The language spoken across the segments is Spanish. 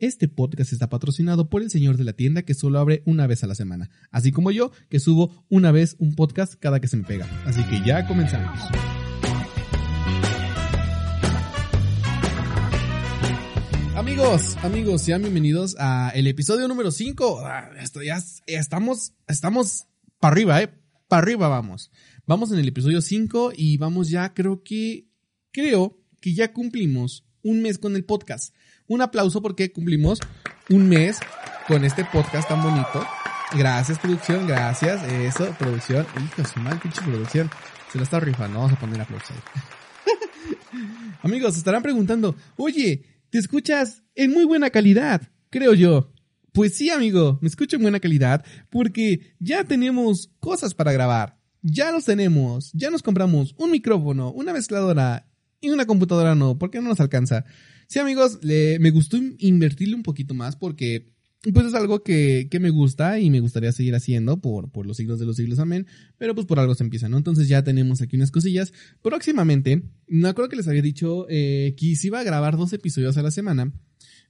Este podcast está patrocinado por el señor de la tienda que solo abre una vez a la semana, así como yo, que subo una vez un podcast cada que se me pega. Así que ya comenzamos. Amigos, amigos, sean bienvenidos a el episodio número 5. Esto ya estamos, estamos para arriba, eh. Para arriba vamos. Vamos en el episodio 5 y vamos ya, creo que, creo que ya cumplimos un mes con el podcast. Un aplauso porque cumplimos un mes con este podcast tan bonito. Gracias, producción, gracias. Eso, producción. Hijo, su mal pinche producción. Se lo está rifando. Vamos a poner aplauso ahí. Amigos, estarán preguntando, oye, te escuchas en muy buena calidad, creo yo. Pues sí, amigo, me escucho en buena calidad porque ya tenemos cosas para grabar. Ya los tenemos. Ya nos compramos un micrófono, una mezcladora y una computadora no, porque no nos alcanza. Sí, amigos, le, me gustó invertirle un poquito más porque pues es algo que, que, me gusta y me gustaría seguir haciendo por, por los siglos de los siglos, amén. Pero pues por algo se empieza, ¿no? Entonces ya tenemos aquí unas cosillas. Próximamente, me acuerdo que les había dicho eh, que iba a grabar dos episodios a la semana.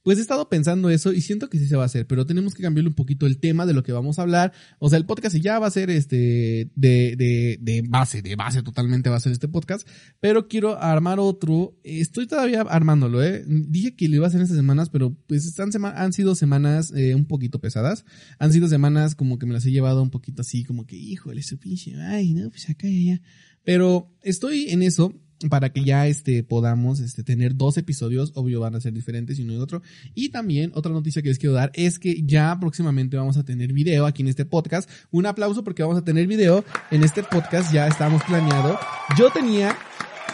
Pues he estado pensando eso y siento que sí se va a hacer, pero tenemos que cambiarle un poquito el tema de lo que vamos a hablar. O sea, el podcast ya va a ser este de, de, de base, de base totalmente va a ser este podcast, pero quiero armar otro. Estoy todavía armándolo, eh. Dije que lo iba a hacer estas semanas, pero pues están han sido semanas eh, un poquito pesadas. Han sido semanas como que me las he llevado un poquito así, como que, híjole, su pinche, ay, no, pues acá y allá. Pero estoy en eso para que ya este podamos este tener dos episodios, obvio van a ser diferentes y uno y otro. Y también otra noticia que les quiero dar es que ya próximamente vamos a tener video aquí en este podcast. Un aplauso porque vamos a tener video en este podcast, ya estamos planeado. Yo tenía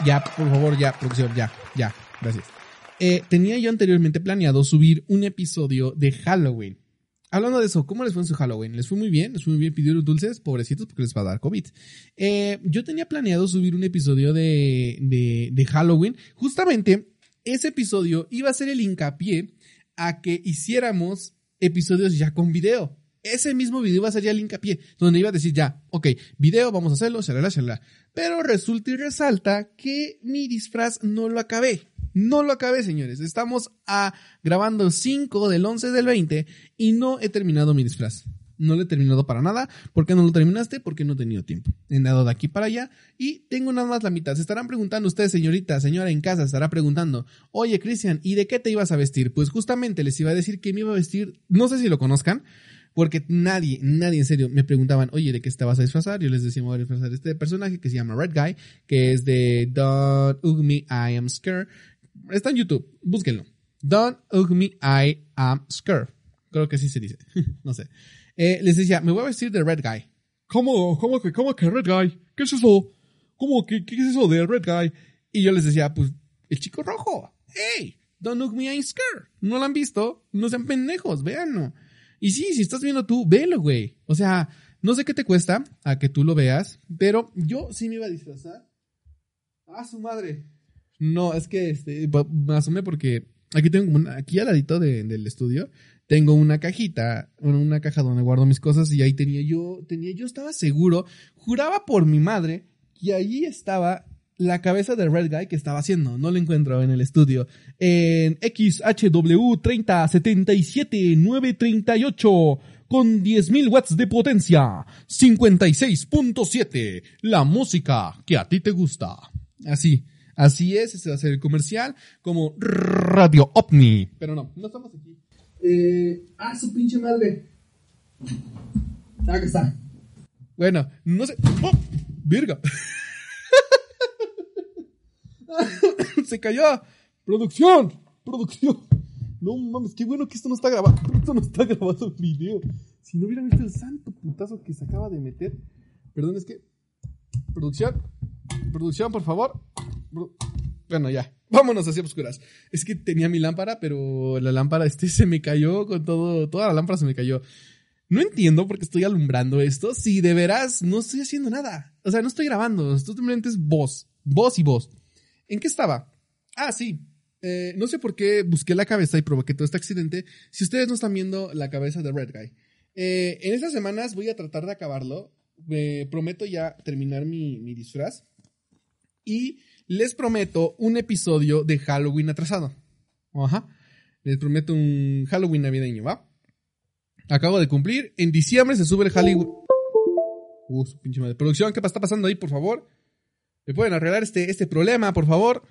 ya, por favor, ya, producción, ya, ya, gracias. Eh, tenía yo anteriormente planeado subir un episodio de Halloween. Hablando de eso, ¿cómo les fue en su Halloween? ¿Les fue muy bien? ¿Les fue muy bien? ¿Pidieron dulces? Pobrecitos, porque les va a dar COVID. Eh, yo tenía planeado subir un episodio de, de, de Halloween. Justamente, ese episodio iba a ser el hincapié a que hiciéramos episodios ya con video. Ese mismo video iba a ser ya el hincapié, donde iba a decir ya, ok, video, vamos a hacerlo, shalala, shalala. Pero resulta y resalta que mi disfraz no lo acabé. No lo acabé, señores. Estamos a grabando 5 del 11 del 20 y no he terminado mi disfraz. No lo he terminado para nada. ¿Por qué no lo terminaste? Porque no he tenido tiempo. He dado de aquí para allá y tengo nada más la mitad. Se estarán preguntando ustedes, señorita, señora en casa, estará preguntando, oye, Cristian, ¿y de qué te ibas a vestir? Pues justamente les iba a decir que me iba a vestir, no sé si lo conozcan, porque nadie, nadie en serio me preguntaban, oye, ¿de qué estabas a disfrazar? Yo les decía, me voy a disfrazar este personaje que se llama Red Guy, que es de Don't Me, I Am Scared, Está en YouTube, búsquenlo. Don't hug me, I am scared. Creo que así se dice. no sé. Eh, les decía, me voy a vestir de Red Guy. ¿Cómo, cómo que, cómo que Red Guy? ¿Qué es eso? ¿Cómo que, qué es eso de Red Guy? Y yo les decía, pues, el chico rojo. Hey, don't hug me, I'm scared. ¿No lo han visto? No sean pendejos, véanlo. Y sí, si estás viendo tú, velo, güey. O sea, no sé qué te cuesta a que tú lo veas, pero yo sí me iba a disfrazar. ¡Ah, su madre! No, es que este, me asomé porque aquí tengo una, aquí al ladito del estudio, tengo una cajita, una caja donde guardo mis cosas y ahí tenía yo, tenía, yo estaba seguro, juraba por mi madre que allí estaba la cabeza del Red Guy que estaba haciendo. No lo encuentro en el estudio. En XHW 3077938 con 10.000 watts de potencia. 56.7. La música que a ti te gusta. Así. Así es, ese va a ser el comercial, como Radio OVNI. Pero no, no estamos aquí. Eh, ah, su pinche madre. Acá está. Bueno, no sé. ¡Oh! ¡Virga! Se cayó. Producción. Producción. No mames, qué bueno que esto no está grabado. Esto no está grabado en video. Si no hubieran visto el santo putazo que se acaba de meter. Perdón, es que. Producción. Producción, por favor. Bueno, ya. vámonos hacia oscuras. Es que tenía mi lámpara, pero la lámpara este se me cayó con todo, toda la lámpara se me cayó. No entiendo por qué estoy alumbrando esto si de veras no estoy haciendo nada. O sea, no estoy grabando, esto simplemente es voz, voz y voz. ¿En qué estaba? Ah, sí. Eh, no sé por qué busqué la cabeza y provoqué todo este accidente. Si ustedes no están viendo la cabeza de Red Guy. Eh, en estas semanas voy a tratar de acabarlo. Me prometo ya terminar mi, mi disfraz. Y les prometo un episodio de Halloween atrasado. Ajá. Les prometo un Halloween navideño, ¿va? Acabo de cumplir. En diciembre se sube el Halloween. Uh, su pinche madre. Producción, ¿qué está pasando ahí, por favor? ¿Me pueden arreglar este, este problema, por favor?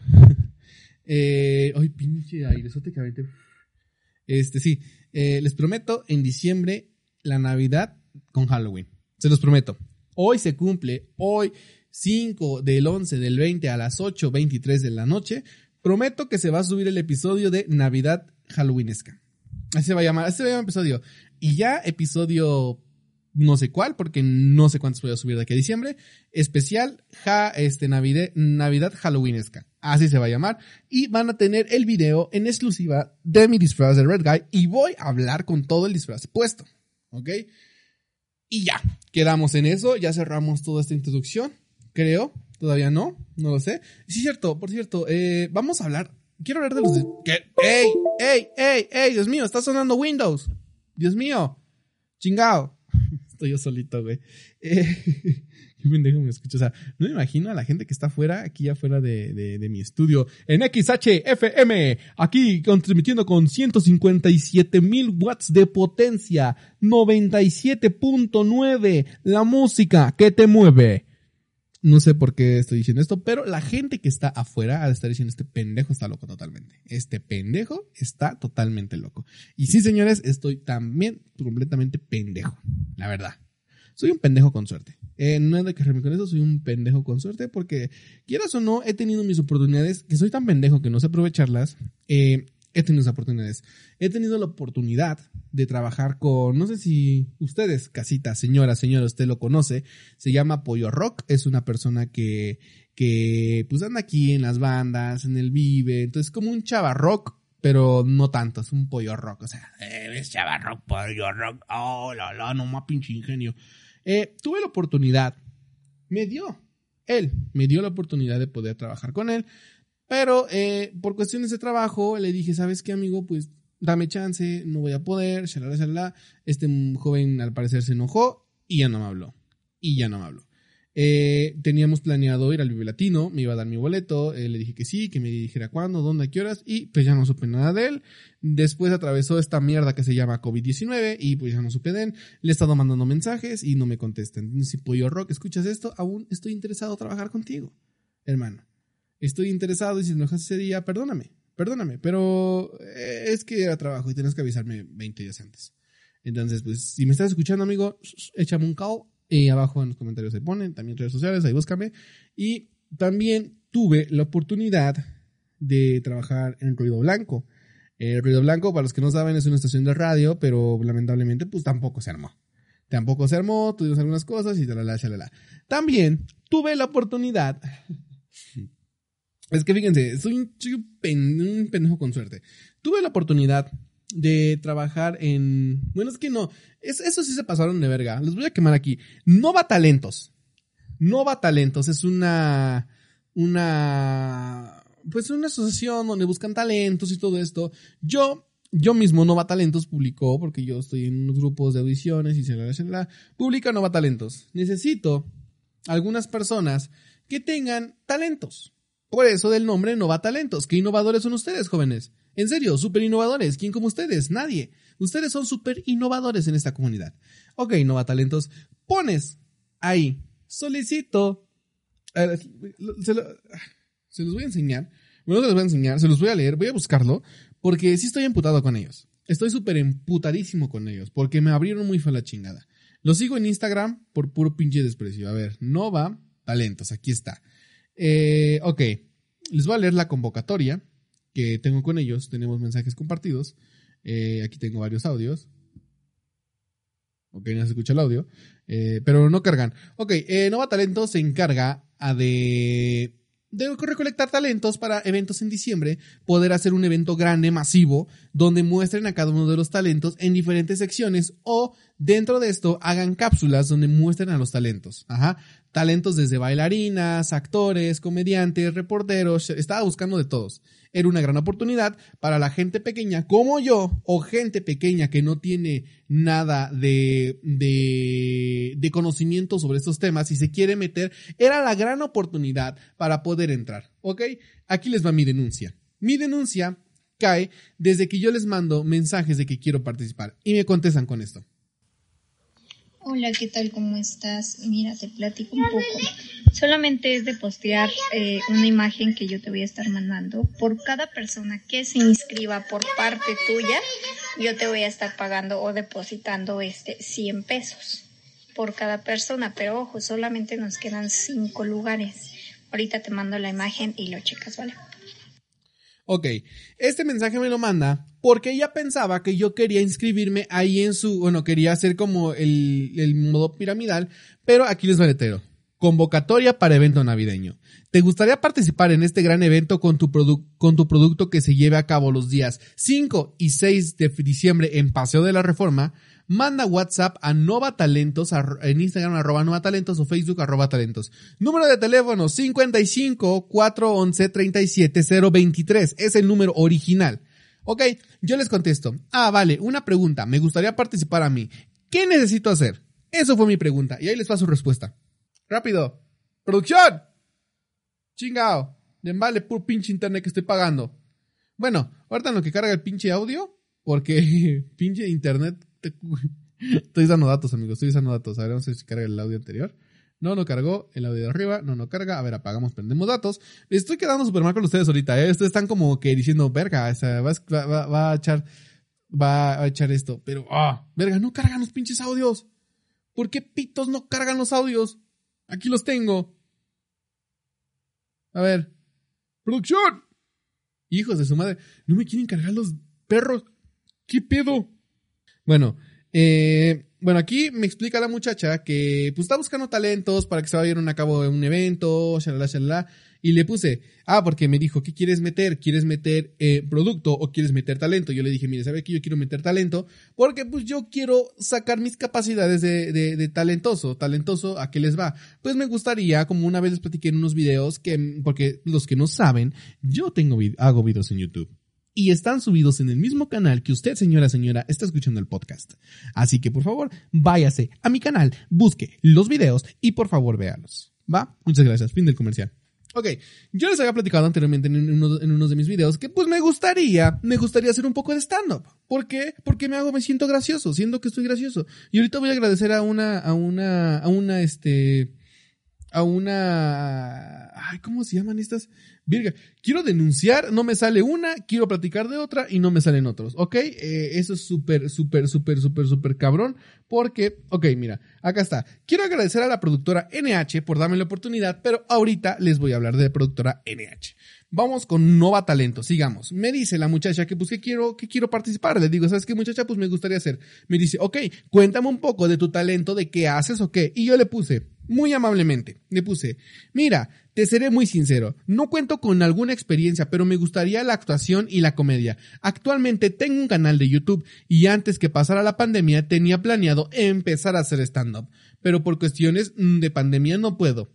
eh, ay, pinche airesote que Este, sí. Eh, les prometo en diciembre la Navidad con Halloween. Se los prometo. Hoy se cumple, hoy 5 del 11 del 20 a las 8.23 de la noche. Prometo que se va a subir el episodio de Navidad Halloweenesca. Así se va a llamar, así se va a llamar episodio. Y ya episodio no sé cuál, porque no sé cuántos voy a subir de aquí a diciembre. Especial ja, este, Navidad, Navidad Halloweenesca. Así se va a llamar. Y van a tener el video en exclusiva de mi disfraz de Red Guy. Y voy a hablar con todo el disfraz puesto. ¿Ok? Y ya, quedamos en eso. Ya cerramos toda esta introducción. Creo. Todavía no. No lo sé. Sí, cierto. Por cierto, eh, vamos a hablar. Quiero hablar de los... ¿Qué? ¡Ey! ¡Ey! ¡Ey! ¡Ey! Dios mío, está sonando Windows. Dios mío. Chingao. Estoy yo solito, güey. Eh, qué pendejo me escucho. O sea, no me imagino a la gente que está afuera, aquí afuera de, de, mi estudio, en XHFM, aquí transmitiendo con 157 mil watts de potencia, 97.9, la música que te mueve. No sé por qué estoy diciendo esto, pero la gente que está afuera ha de estar diciendo este pendejo está loco totalmente. Este pendejo está totalmente loco. Y sí, señores, estoy también completamente pendejo. La verdad. Soy un pendejo con suerte. Eh, no hay de quejarme con eso, soy un pendejo con suerte porque, quieras o no, he tenido mis oportunidades, que soy tan pendejo que no sé aprovecharlas. Eh, he tenido esas oportunidades. He tenido la oportunidad de trabajar con, no sé si ustedes, casita, señora, señora, usted lo conoce, se llama Pollo Rock, es una persona que, que pues anda aquí en las bandas, en el Vive, entonces como un chava rock, pero no tanto, es un pollo rock, o sea, es chava rock, pollo rock, oh, la, la, no más pinche ingenio. Eh, tuve la oportunidad, me dio, él me dio la oportunidad de poder trabajar con él, pero eh, por cuestiones de trabajo le dije, ¿sabes qué, amigo? Pues dame chance, no voy a poder, shalala, shalala. Este joven al parecer se enojó y ya no me habló. Y ya no me habló. Eh, teníamos planeado ir al Vive Latino, me iba a dar mi boleto, eh, le dije que sí, que me dijera cuándo, dónde, a qué horas, y pues ya no supe nada de él. Después atravesó esta mierda que se llama COVID-19 y pues ya no supe de él. Le he estado mandando mensajes y no me contestan. Si Pollo Rock, escuchas esto, aún estoy interesado en trabajar contigo, hermano estoy interesado y si enojas ese día, perdóname, perdóname, pero eh, es que era trabajo y tienes que avisarme 20 días antes. Entonces, pues, si me estás escuchando, amigo, échame un call y abajo en los comentarios se ponen, también redes sociales, ahí búscame. Y también tuve la oportunidad de trabajar en Ruido Blanco. El Ruido Blanco, para los que no saben, es una estación de radio, pero lamentablemente, pues tampoco se armó. Tampoco se armó, tuvimos algunas cosas y la la También tuve la oportunidad es que fíjense, soy, un, pendejo con suerte. Tuve la oportunidad de trabajar en. Bueno, es que no. Es, eso sí se pasaron de verga. Les voy a quemar aquí. Nova Talentos. Nova Talentos es una. Una. Pues una asociación donde buscan talentos y todo esto. Yo. Yo mismo, Nova Talentos, publicó, porque yo estoy en unos grupos de audiciones y se la publica Nova Talentos. Necesito algunas personas que tengan talentos por eso del nombre Nova Talentos. ¿Qué innovadores son ustedes, jóvenes? En serio, súper innovadores. ¿Quién como ustedes? Nadie. Ustedes son súper innovadores en esta comunidad. Ok, Nova Talentos, pones ahí, solicito. se, los voy a enseñar. Bueno, se los voy a enseñar, se los voy a leer, voy a buscarlo, porque sí estoy emputado con ellos. Estoy súper emputadísimo con ellos, porque me abrieron muy fea la chingada. Los sigo en Instagram por puro pinche desprecio. A ver, Nova Talentos, aquí está. Eh, ok, les voy a leer la convocatoria que tengo con ellos. Tenemos mensajes compartidos. Eh, aquí tengo varios audios. Ok, no se escucha el audio. Eh, pero no cargan. Ok, Nova Talento se encarga a de de recolectar talentos para eventos en diciembre, poder hacer un evento grande, masivo, donde muestren a cada uno de los talentos en diferentes secciones o dentro de esto hagan cápsulas donde muestren a los talentos. Ajá. Talentos desde bailarinas, actores, comediantes, reporteros, estaba buscando de todos era una gran oportunidad para la gente pequeña como yo o gente pequeña que no tiene nada de, de, de conocimiento sobre estos temas y se quiere meter, era la gran oportunidad para poder entrar. ¿Ok? Aquí les va mi denuncia. Mi denuncia cae desde que yo les mando mensajes de que quiero participar y me contestan con esto. Hola, ¿qué tal? ¿Cómo estás? Mira, te platico un poco. Solamente es de postear eh, una imagen que yo te voy a estar mandando. Por cada persona que se inscriba por parte tuya, yo te voy a estar pagando o depositando este 100 pesos por cada persona. Pero ojo, solamente nos quedan 5 lugares. Ahorita te mando la imagen y lo checas, ¿vale? Ok, este mensaje me lo manda porque ella pensaba que yo quería inscribirme ahí en su, bueno, quería hacer como el, el modo piramidal, pero aquí les va el letero. Convocatoria para evento navideño. ¿Te gustaría participar en este gran evento con tu, con tu producto que se lleve a cabo los días 5 y 6 de diciembre en Paseo de la Reforma? Manda WhatsApp a Nova Talentos, en Instagram arroba Nova Talentos o Facebook arroba Talentos. Número de teléfono 55 411 37 023. Es el número original. Ok, yo les contesto. Ah, vale, una pregunta. Me gustaría participar a mí. ¿Qué necesito hacer? Eso fue mi pregunta. Y ahí les va su respuesta. Rápido. ¡Producción! Chingao. Vale por pinche internet que estoy pagando. Bueno, ahorita lo que carga el pinche audio, porque pinche internet Estoy dando datos, amigos. Estoy usando datos. A ver, vamos a ver si carga el audio anterior. No, no cargó. El audio de arriba. No, no carga. A ver, apagamos, prendemos datos. Estoy quedando súper mal con ustedes ahorita. ¿eh? Ustedes están como que diciendo, verga, va, a echar. Va a echar esto. Pero, ah, verga, no cargan los pinches audios. ¿Por qué pitos no cargan los audios? Aquí los tengo. A ver. ¡Producción! Hijos de su madre. No me quieren cargar los perros. ¿Qué pedo? Bueno, eh, bueno, aquí me explica la muchacha que pues está buscando talentos para que se vayan a cabo un evento, shalala, shalala, y le puse, ah, porque me dijo, ¿qué quieres meter? ¿Quieres meter eh, producto o quieres meter talento? Yo le dije, mire, ¿sabe que yo quiero meter talento? Porque pues yo quiero sacar mis capacidades de, de, de talentoso, talentoso, ¿a qué les va? Pues me gustaría, como una vez les platiqué en unos videos, que, porque los que no saben, yo tengo, hago videos en YouTube y están subidos en el mismo canal que usted, señora, señora, está escuchando el podcast. Así que por favor, váyase a mi canal, busque los videos y por favor véalos. ¿Va? Muchas gracias. Fin del comercial. Ok, yo les había platicado anteriormente en uno, en uno de mis videos que pues me gustaría, me gustaría hacer un poco de stand-up. ¿Por qué? Porque me hago, me siento gracioso, siento que estoy gracioso. Y ahorita voy a agradecer a una, a una, a una, este, a una... Ay, ¿cómo se llaman estas? Virga, quiero denunciar, no me sale una, quiero platicar de otra y no me salen otros, ¿ok? Eh, eso es súper, súper, súper, súper, súper cabrón, porque, ok, mira, acá está. Quiero agradecer a la productora NH por darme la oportunidad, pero ahorita les voy a hablar de la productora NH. Vamos con Nova Talento, sigamos. Me dice la muchacha que pues que quiero, que quiero participar. Le digo, ¿sabes qué muchacha? Pues me gustaría hacer. Me dice, ok, cuéntame un poco de tu talento, de qué haces o qué. Y yo le puse, muy amablemente, le puse, mira, te seré muy sincero, no cuento con alguna experiencia, pero me gustaría la actuación y la comedia. Actualmente tengo un canal de YouTube y antes que pasara la pandemia tenía planeado empezar a hacer stand-up, pero por cuestiones de pandemia no puedo.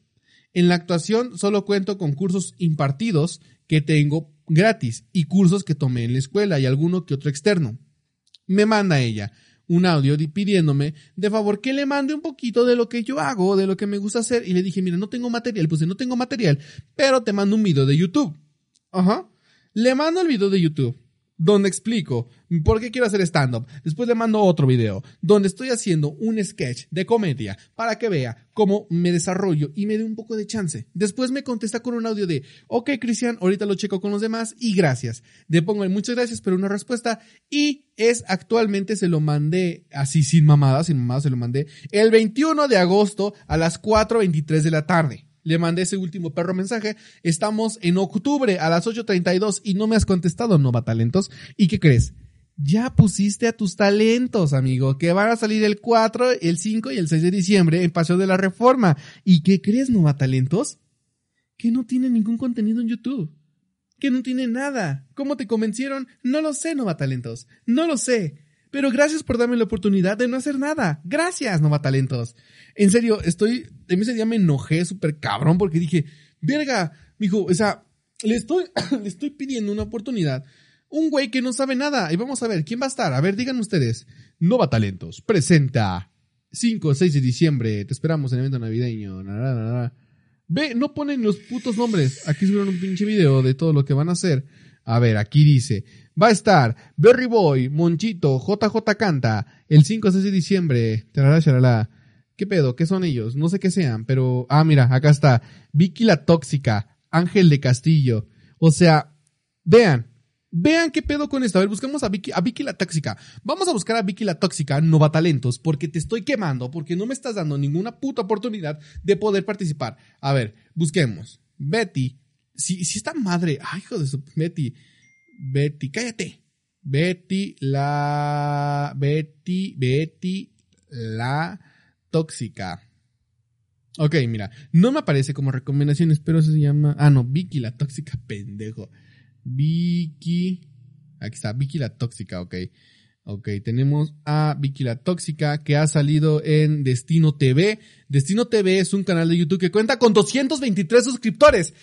En la actuación solo cuento con cursos impartidos que tengo gratis y cursos que tomé en la escuela y alguno que otro externo. Me manda ella un audio pidiéndome de favor que le mande un poquito de lo que yo hago, de lo que me gusta hacer. Y le dije, mira, no tengo material. Pues no tengo material, pero te mando un video de YouTube. Ajá. Le mando el video de YouTube donde explico por qué quiero hacer stand-up. Después le mando otro video donde estoy haciendo un sketch de comedia para que vea cómo me desarrollo y me dé un poco de chance. Después me contesta con un audio de, ok, Cristian, ahorita lo checo con los demás y gracias. Le pongo muchas gracias, pero una respuesta y es actualmente se lo mandé así sin mamada, sin mamada se lo mandé el 21 de agosto a las 4.23 de la tarde le mandé ese último perro mensaje. Estamos en octubre a las 8.32 y no me has contestado, Nova Talentos. ¿Y qué crees? Ya pusiste a tus talentos, amigo, que van a salir el 4, el 5 y el 6 de diciembre en Paseo de la Reforma. ¿Y qué crees, Nova Talentos? que no tiene ningún contenido en YouTube. Que no tiene nada. ¿Cómo te convencieron? No lo sé, Nova Talentos. No lo sé. Pero gracias por darme la oportunidad de no hacer nada. Gracias, Nova Talentos. En serio, estoy. En ese día me enojé súper cabrón porque dije, verga, mijo, o sea, le estoy, le estoy pidiendo una oportunidad. Un güey que no sabe nada. Y vamos a ver, ¿quién va a estar? A ver, digan ustedes. Nova Talentos presenta 5 o 6 de diciembre. Te esperamos en el evento navideño. Ve, no ponen los putos nombres. Aquí subieron un pinche video de todo lo que van a hacer. A ver, aquí dice. Va a estar Berry Boy, Monchito, JJ Canta, el 5 o 6 de diciembre. ¿Qué pedo? ¿Qué son ellos? No sé qué sean, pero... Ah, mira, acá está. Vicky la Tóxica, Ángel de Castillo. O sea, vean, Vean qué pedo con esto. A ver, buscamos a Vicky, a Vicky la tóxica. Vamos a buscar a Vicky la tóxica, Nova Talentos, porque te estoy quemando, porque no me estás dando ninguna puta oportunidad de poder participar. A ver, busquemos. Betty. Si, si esta madre. Ay, hijo de su. Betty. Betty, cállate. Betty la. Betty, Betty la tóxica. Ok, mira, no me aparece como recomendaciones, pero se llama. Ah, no, Vicky la tóxica, pendejo. Vicky. Aquí está, Vicky la tóxica, ok. Ok, tenemos a Vicky la Tóxica que ha salido en Destino TV. Destino TV es un canal de YouTube que cuenta con 223 suscriptores.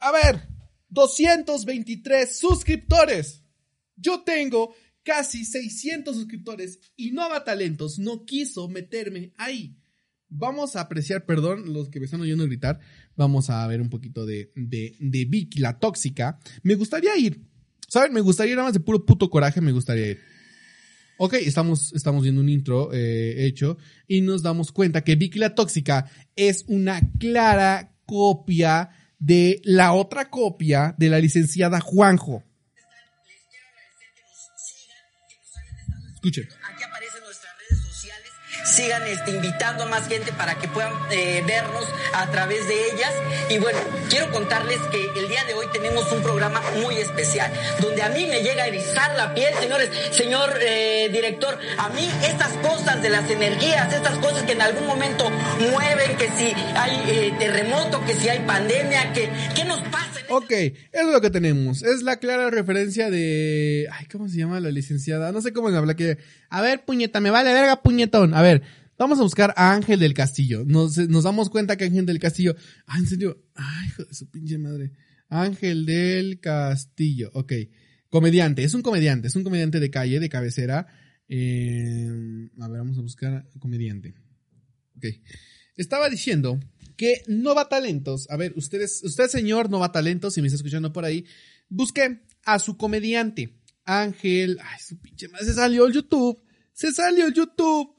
A ver, 223 suscriptores. Yo tengo casi 600 suscriptores y Nova Talentos no quiso meterme ahí. Vamos a apreciar, perdón, los que me están oyendo gritar, vamos a ver un poquito de, de, de Vicky, la tóxica. Me gustaría ir, ¿saben? Me gustaría ir nada más de puro puto coraje, me gustaría ir. Ok, estamos, estamos viendo un intro eh, hecho y nos damos cuenta que Vicky la tóxica es una clara copia de la otra copia de la licenciada Juanjo. Escuchen sigan este, invitando a más gente para que puedan eh, vernos a través de ellas. Y bueno, quiero contarles que el día de hoy tenemos un programa muy especial, donde a mí me llega a erizar la piel, señores, señor eh, director, a mí estas cosas de las energías, estas cosas que en algún momento mueven, que si hay eh, terremoto, que si hay pandemia, que, ¿qué nos pasa? Ok, eso es lo que tenemos. Es la clara referencia de. Ay, ¿cómo se llama la licenciada? No sé cómo se habla que. A ver, puñeta, me vale verga, puñetón. A ver, vamos a buscar a Ángel del Castillo. Nos, damos cuenta que Ángel del Castillo. Ah, en serio. Ay, hijo de su pinche madre. Ángel del Castillo. Ok. Comediante. Es un comediante. Es un comediante de calle, de cabecera. Eh, a ver, vamos a buscar comediante. Ok. Estaba diciendo que Nova Talentos, a ver, ustedes, usted señor Nova Talentos, si me está escuchando por ahí, busque a su comediante, Ángel, ay, su pinche madre, se salió el YouTube, se salió el YouTube.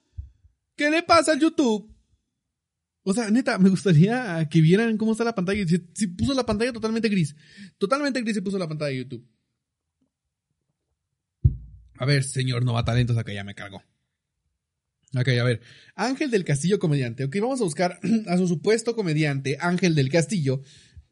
¿Qué le pasa al YouTube? O sea, neta, me gustaría que vieran cómo está la pantalla. Si, puso la pantalla totalmente gris. Totalmente gris se puso la pantalla de YouTube. A ver, señor Nova Talentos, acá ya me cargó. Ok, a ver. Ángel del Castillo comediante. Ok, vamos a buscar a su supuesto comediante, Ángel del Castillo,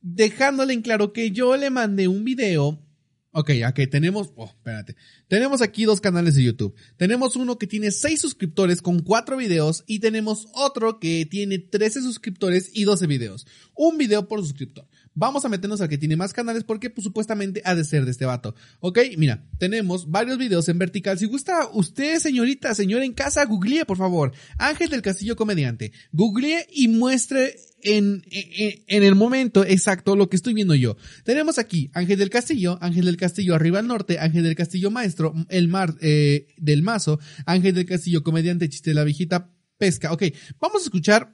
dejándole en claro que yo le mandé un video. Ok, ok, tenemos, oh, espérate. Tenemos aquí dos canales de YouTube. Tenemos uno que tiene 6 suscriptores con 4 videos y tenemos otro que tiene 13 suscriptores y 12 videos. Un video por suscriptor. Vamos a meternos al que tiene más canales porque pues, supuestamente ha de ser de este vato. Ok, mira, tenemos varios videos en vertical. Si gusta usted, señorita, señor en casa, googlee por favor. Ángel del Castillo Comediante. Googlee y muestre en, en, el momento exacto lo que estoy viendo yo. Tenemos aquí Ángel del Castillo, Ángel del Castillo arriba al norte, Ángel del Castillo maestro, el mar eh, del mazo, Ángel del Castillo comediante, chiste de la viejita pesca. Ok, vamos a escuchar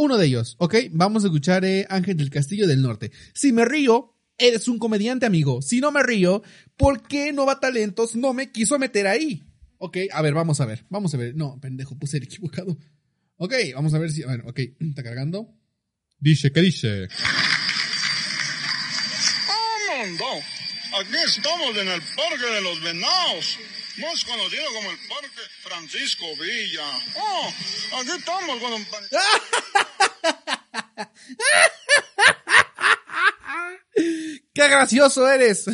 uno de ellos, ¿ok? Vamos a escuchar eh, Ángel del Castillo del Norte. Si me río, eres un comediante, amigo. Si no me río, ¿por qué Nova Talentos no me quiso meter ahí? Ok, a ver, vamos a ver, vamos a ver. No, pendejo, puse el equivocado. Ok, vamos a ver si, ver, ok, está cargando. Dice, ¿qué dice? ¡Oh, no! Aquí estamos en el Parque de los Venados más conocido como el Parque Francisco Villa. Oh, aquí estamos con un... ¡Qué gracioso eres!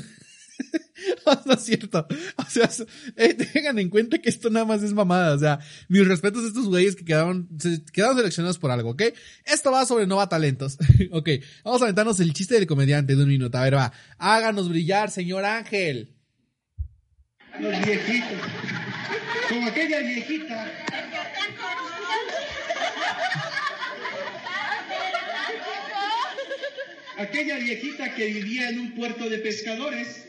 no es cierto. O sea, eh, tengan en cuenta que esto nada más es mamada. O sea, mis respetos a estos güeyes que quedaron, se, quedaron seleccionados por algo, ¿ok? Esto va sobre Nova Talentos. ok, vamos a aventarnos el chiste del comediante de un minuto. A ver, va. Háganos brillar, señor Ángel. Los viejitos. Como aquella viejita. Aquella viejita que vivía en un puerto de pescadores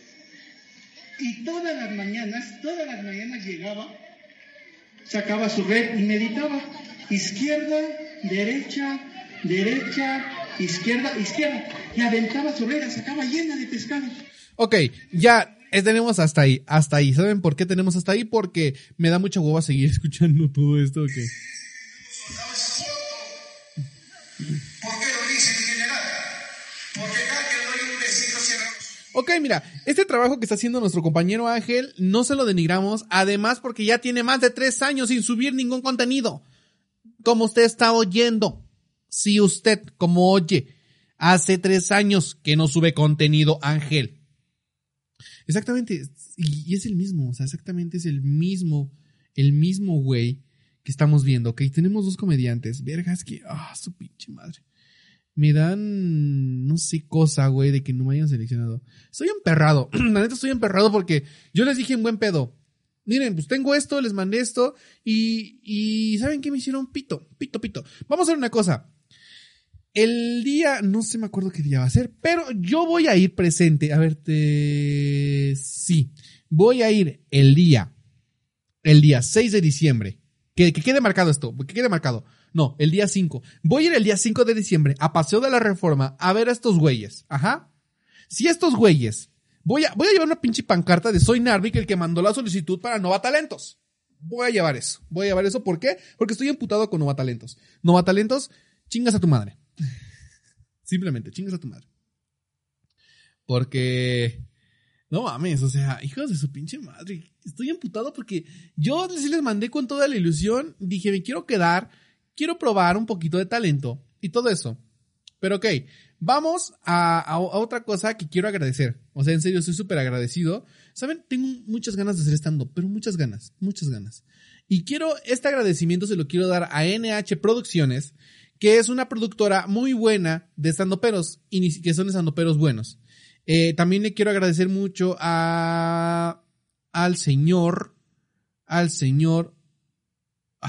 y todas las mañanas, todas las mañanas llegaba, sacaba su red y meditaba. Izquierda, derecha, derecha, izquierda, izquierda. Y aventaba su red, sacaba llena de pescado. Ok, ya tenemos hasta ahí, hasta ahí. ¿Saben por qué tenemos hasta ahí? Porque me da mucha hueva seguir escuchando todo esto. ¿Por qué lo dice en general? Porque cada que doy un besito cierra los Ok, mira, este trabajo que está haciendo nuestro compañero Ángel, no se lo denigramos, además porque ya tiene más de tres años sin subir ningún contenido. Como usted está oyendo. Si usted, como oye, hace tres años que no sube contenido, Ángel. Exactamente, y, es el mismo, o sea, exactamente es el mismo, el mismo güey que estamos viendo, ok. Tenemos dos comediantes, vergas que, ah, su pinche madre me dan, no sé, cosa, güey, de que no me hayan seleccionado. Estoy emperrado. La neta estoy emperrado porque yo les dije en buen pedo. Miren, pues tengo esto, les mandé esto y, y ¿saben qué me hicieron? Pito, pito, pito. Vamos a hacer una cosa. El día, no sé, me acuerdo qué día va a ser, pero yo voy a ir presente. A ver, te... sí, voy a ir el día, el día 6 de diciembre. Que, que quede marcado esto, que quede marcado. No, el día 5. Voy a ir el día 5 de diciembre a Paseo de la Reforma a ver a estos güeyes. Ajá. Si estos güeyes, voy a, voy a llevar una pinche pancarta de Soy Narvik, el que mandó la solicitud para Nova Talentos. Voy a llevar eso. Voy a llevar eso. ¿Por qué? Porque estoy emputado con Nova Talentos. Nova Talentos, chingas a tu madre. Simplemente, chingas a tu madre. Porque, no mames, o sea, hijos de su pinche madre. Estoy emputado porque yo sí les mandé con toda la ilusión. Dije, me quiero quedar quiero probar un poquito de talento y todo eso. Pero ok, vamos a, a, a otra cosa que quiero agradecer. O sea, en serio, estoy súper agradecido. Saben, tengo muchas ganas de hacer stand-up, pero muchas ganas, muchas ganas. Y quiero, este agradecimiento se lo quiero dar a NH Producciones, que es una productora muy buena de stand-uperos y que son stand-uperos buenos. Eh, también le quiero agradecer mucho a, al señor, al señor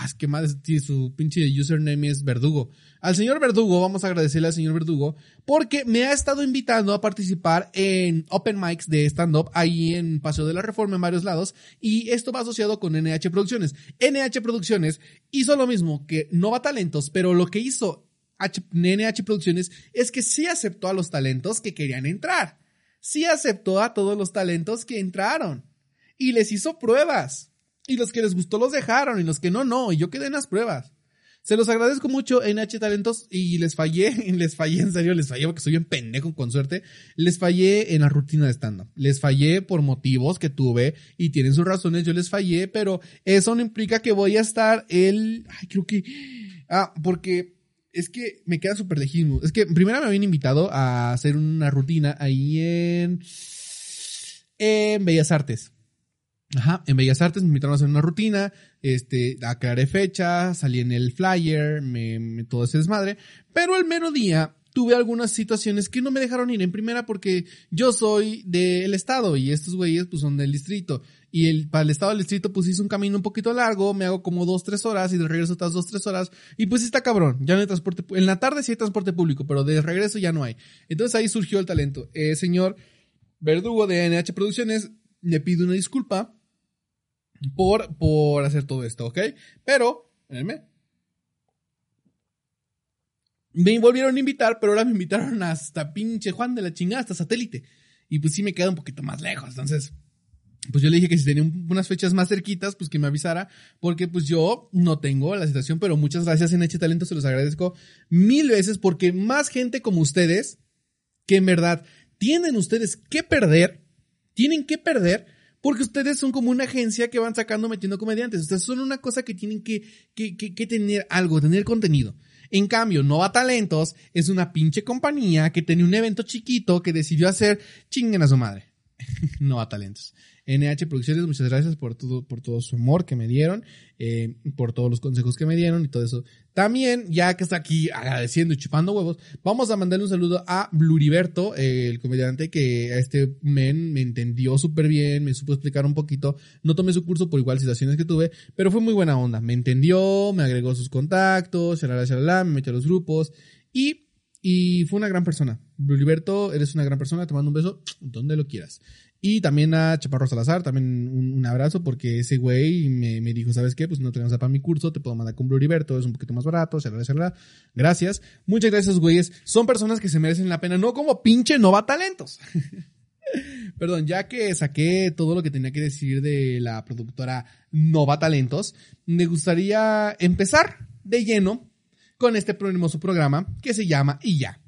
Ah, es que más su pinche username es Verdugo. Al señor Verdugo, vamos a agradecerle al señor Verdugo, porque me ha estado invitando a participar en open mics de stand-up ahí en Paseo de la Reforma en varios lados, y esto va asociado con NH Producciones. NH Producciones hizo lo mismo que Nova Talentos, pero lo que hizo NH Producciones es que sí aceptó a los talentos que querían entrar. Sí aceptó a todos los talentos que entraron. Y les hizo pruebas. Y los que les gustó los dejaron y los que no, no. Y yo quedé en las pruebas. Se los agradezco mucho NH Talentos y les fallé, les fallé, en serio, les fallé porque soy un pendejo con suerte. Les fallé en la rutina de stand-up. Les fallé por motivos que tuve y tienen sus razones, yo les fallé, pero eso no implica que voy a estar el... Ay, creo que... Ah, porque es que me queda súper lejísimo. Es que primero me habían invitado a hacer una rutina ahí en... En Bellas Artes. Ajá, en Bellas Artes me invitaron a hacer una rutina, este, aclaré fecha, salí en el flyer, me, me, todo ese desmadre, pero al mero día tuve algunas situaciones que no me dejaron ir en primera porque yo soy del estado y estos güeyes pues son del distrito y el, para el estado del distrito pues hice un camino un poquito largo, me hago como dos, tres horas y de regreso otras dos, tres horas y pues está cabrón, ya no hay transporte, en la tarde sí hay transporte público, pero de regreso ya no hay. Entonces ahí surgió el talento. Eh, señor Verdugo de NH Producciones, le pido una disculpa por, por hacer todo esto, ¿ok? Pero, espérenme. Me volvieron a invitar, pero ahora me invitaron hasta pinche Juan de la chingada, hasta satélite. Y pues sí me queda un poquito más lejos. Entonces, pues yo le dije que si tenía unas fechas más cerquitas, pues que me avisara, porque pues yo no tengo la situación, pero muchas gracias en H Talento, se los agradezco mil veces, porque más gente como ustedes, que en verdad tienen ustedes que perder, tienen que perder porque ustedes son como una agencia que van sacando, metiendo comediantes. Ustedes son una cosa que tienen que, que, que, tener algo, tener contenido. En cambio, Nova Talentos es una pinche compañía que tenía un evento chiquito que decidió hacer chinguen a su madre. Nova Talentos. NH Producciones, muchas gracias por todo, por todo su amor que me dieron, eh, por todos los consejos que me dieron y todo eso. También, ya que está aquí agradeciendo y chupando huevos, vamos a mandarle un saludo a Bluriberto, eh, el comediante que a este men me entendió súper bien, me supo explicar un poquito. No tomé su curso por igual situaciones que tuve, pero fue muy buena onda. Me entendió, me agregó sus contactos, shalala, shalala, me metió a los grupos y y fue una gran persona. Bluriberto, eres una gran persona, te mando un beso donde lo quieras. Y también a Chaparro Salazar, también un, abrazo porque ese güey me, me, dijo, ¿sabes qué? Pues no tengas para mi curso, te puedo mandar con Bluriberto, es un poquito más barato, etcétera, etcétera. Gracias. Muchas gracias, güeyes. Son personas que se merecen la pena, no como pinche Nova Talentos. Perdón, ya que saqué todo lo que tenía que decir de la productora Nova Talentos, me gustaría empezar de lleno con este su programa que se llama Y ya.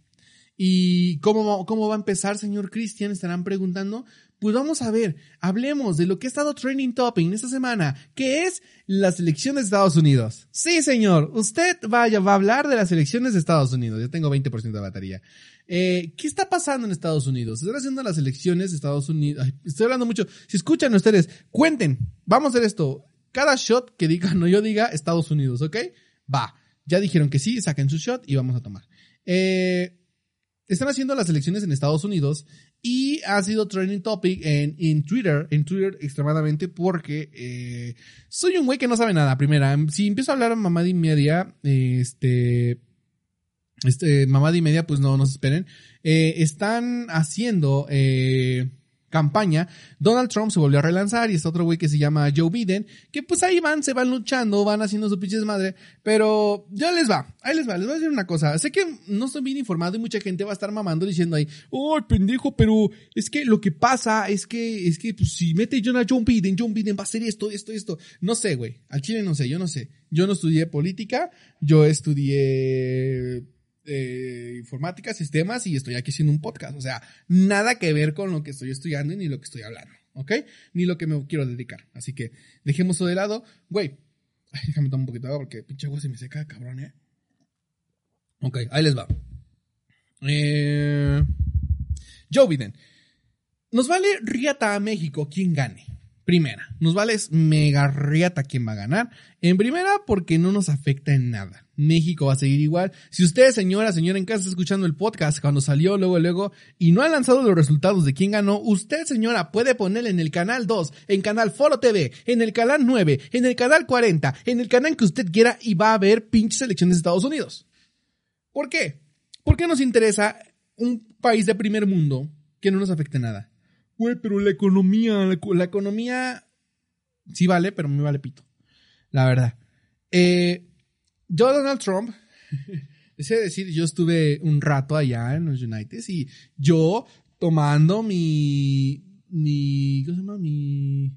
¿Y cómo, cómo va a empezar, señor Cristian? Estarán preguntando. Pues vamos a ver, hablemos de lo que ha estado trending topping esta semana, que es las elecciones de Estados Unidos. Sí, señor, usted vaya, va a hablar de las elecciones de Estados Unidos. Yo tengo 20% de batería. Eh, ¿Qué está pasando en Estados Unidos? Están haciendo las elecciones de Estados Unidos. estoy hablando mucho. Si escuchan ustedes, cuenten. Vamos a hacer esto. Cada shot que diga, no yo diga Estados Unidos, ¿ok? Va. Ya dijeron que sí, saquen su shot y vamos a tomar. Eh, están haciendo las elecciones en Estados Unidos y ha sido trending topic en, Twitter, en Twitter extremadamente porque eh, soy un güey que no sabe nada. Primera, si empiezo a hablar a mamá de media, este, este, mamá de media, pues no, no se esperen. Eh, están haciendo, eh, campaña, Donald Trump se volvió a relanzar y está otro güey que se llama Joe Biden, que pues ahí van, se van luchando, van haciendo su pinches madre, pero ya les va, ahí les va, les voy a decir una cosa, sé que no estoy bien informado y mucha gente va a estar mamando diciendo ahí, oh, pendejo, pero es que lo que pasa es que, es que pues si mete John a Joe Biden, Joe Biden va a hacer esto, esto, esto, no sé, güey, al chile no sé, yo no sé, yo no estudié política, yo estudié eh, informática, sistemas y estoy aquí haciendo un podcast. O sea, nada que ver con lo que estoy estudiando ni lo que estoy hablando, ¿ok? Ni lo que me quiero dedicar. Así que dejemos eso de lado. Güey, déjame tomar un poquito de agua porque pinche agua se me seca, cabrón, ¿eh? Ok, ahí les va. Eh, Joe Biden. Nos vale riata a México quien gane. Primera, nos vale mega riata quién va a ganar. En primera, porque no nos afecta en nada. México va a seguir igual. Si usted, señora, señora en casa, está escuchando el podcast cuando salió luego, luego, y no ha lanzado los resultados de quién ganó, usted, señora, puede ponerle en el canal 2, en canal Foro TV, en el canal 9, en el canal 40, en el canal que usted quiera y va a ver pinches elecciones de Estados Unidos. ¿Por qué? Porque nos interesa un país de primer mundo que no nos afecte nada. Güey, pero la economía, la, economía sí vale, pero me vale pito. La verdad. Eh, yo, Donald Trump, deseo decir, yo estuve un rato allá en los United y yo tomando mi, mi, ¿cómo se llama? Mi,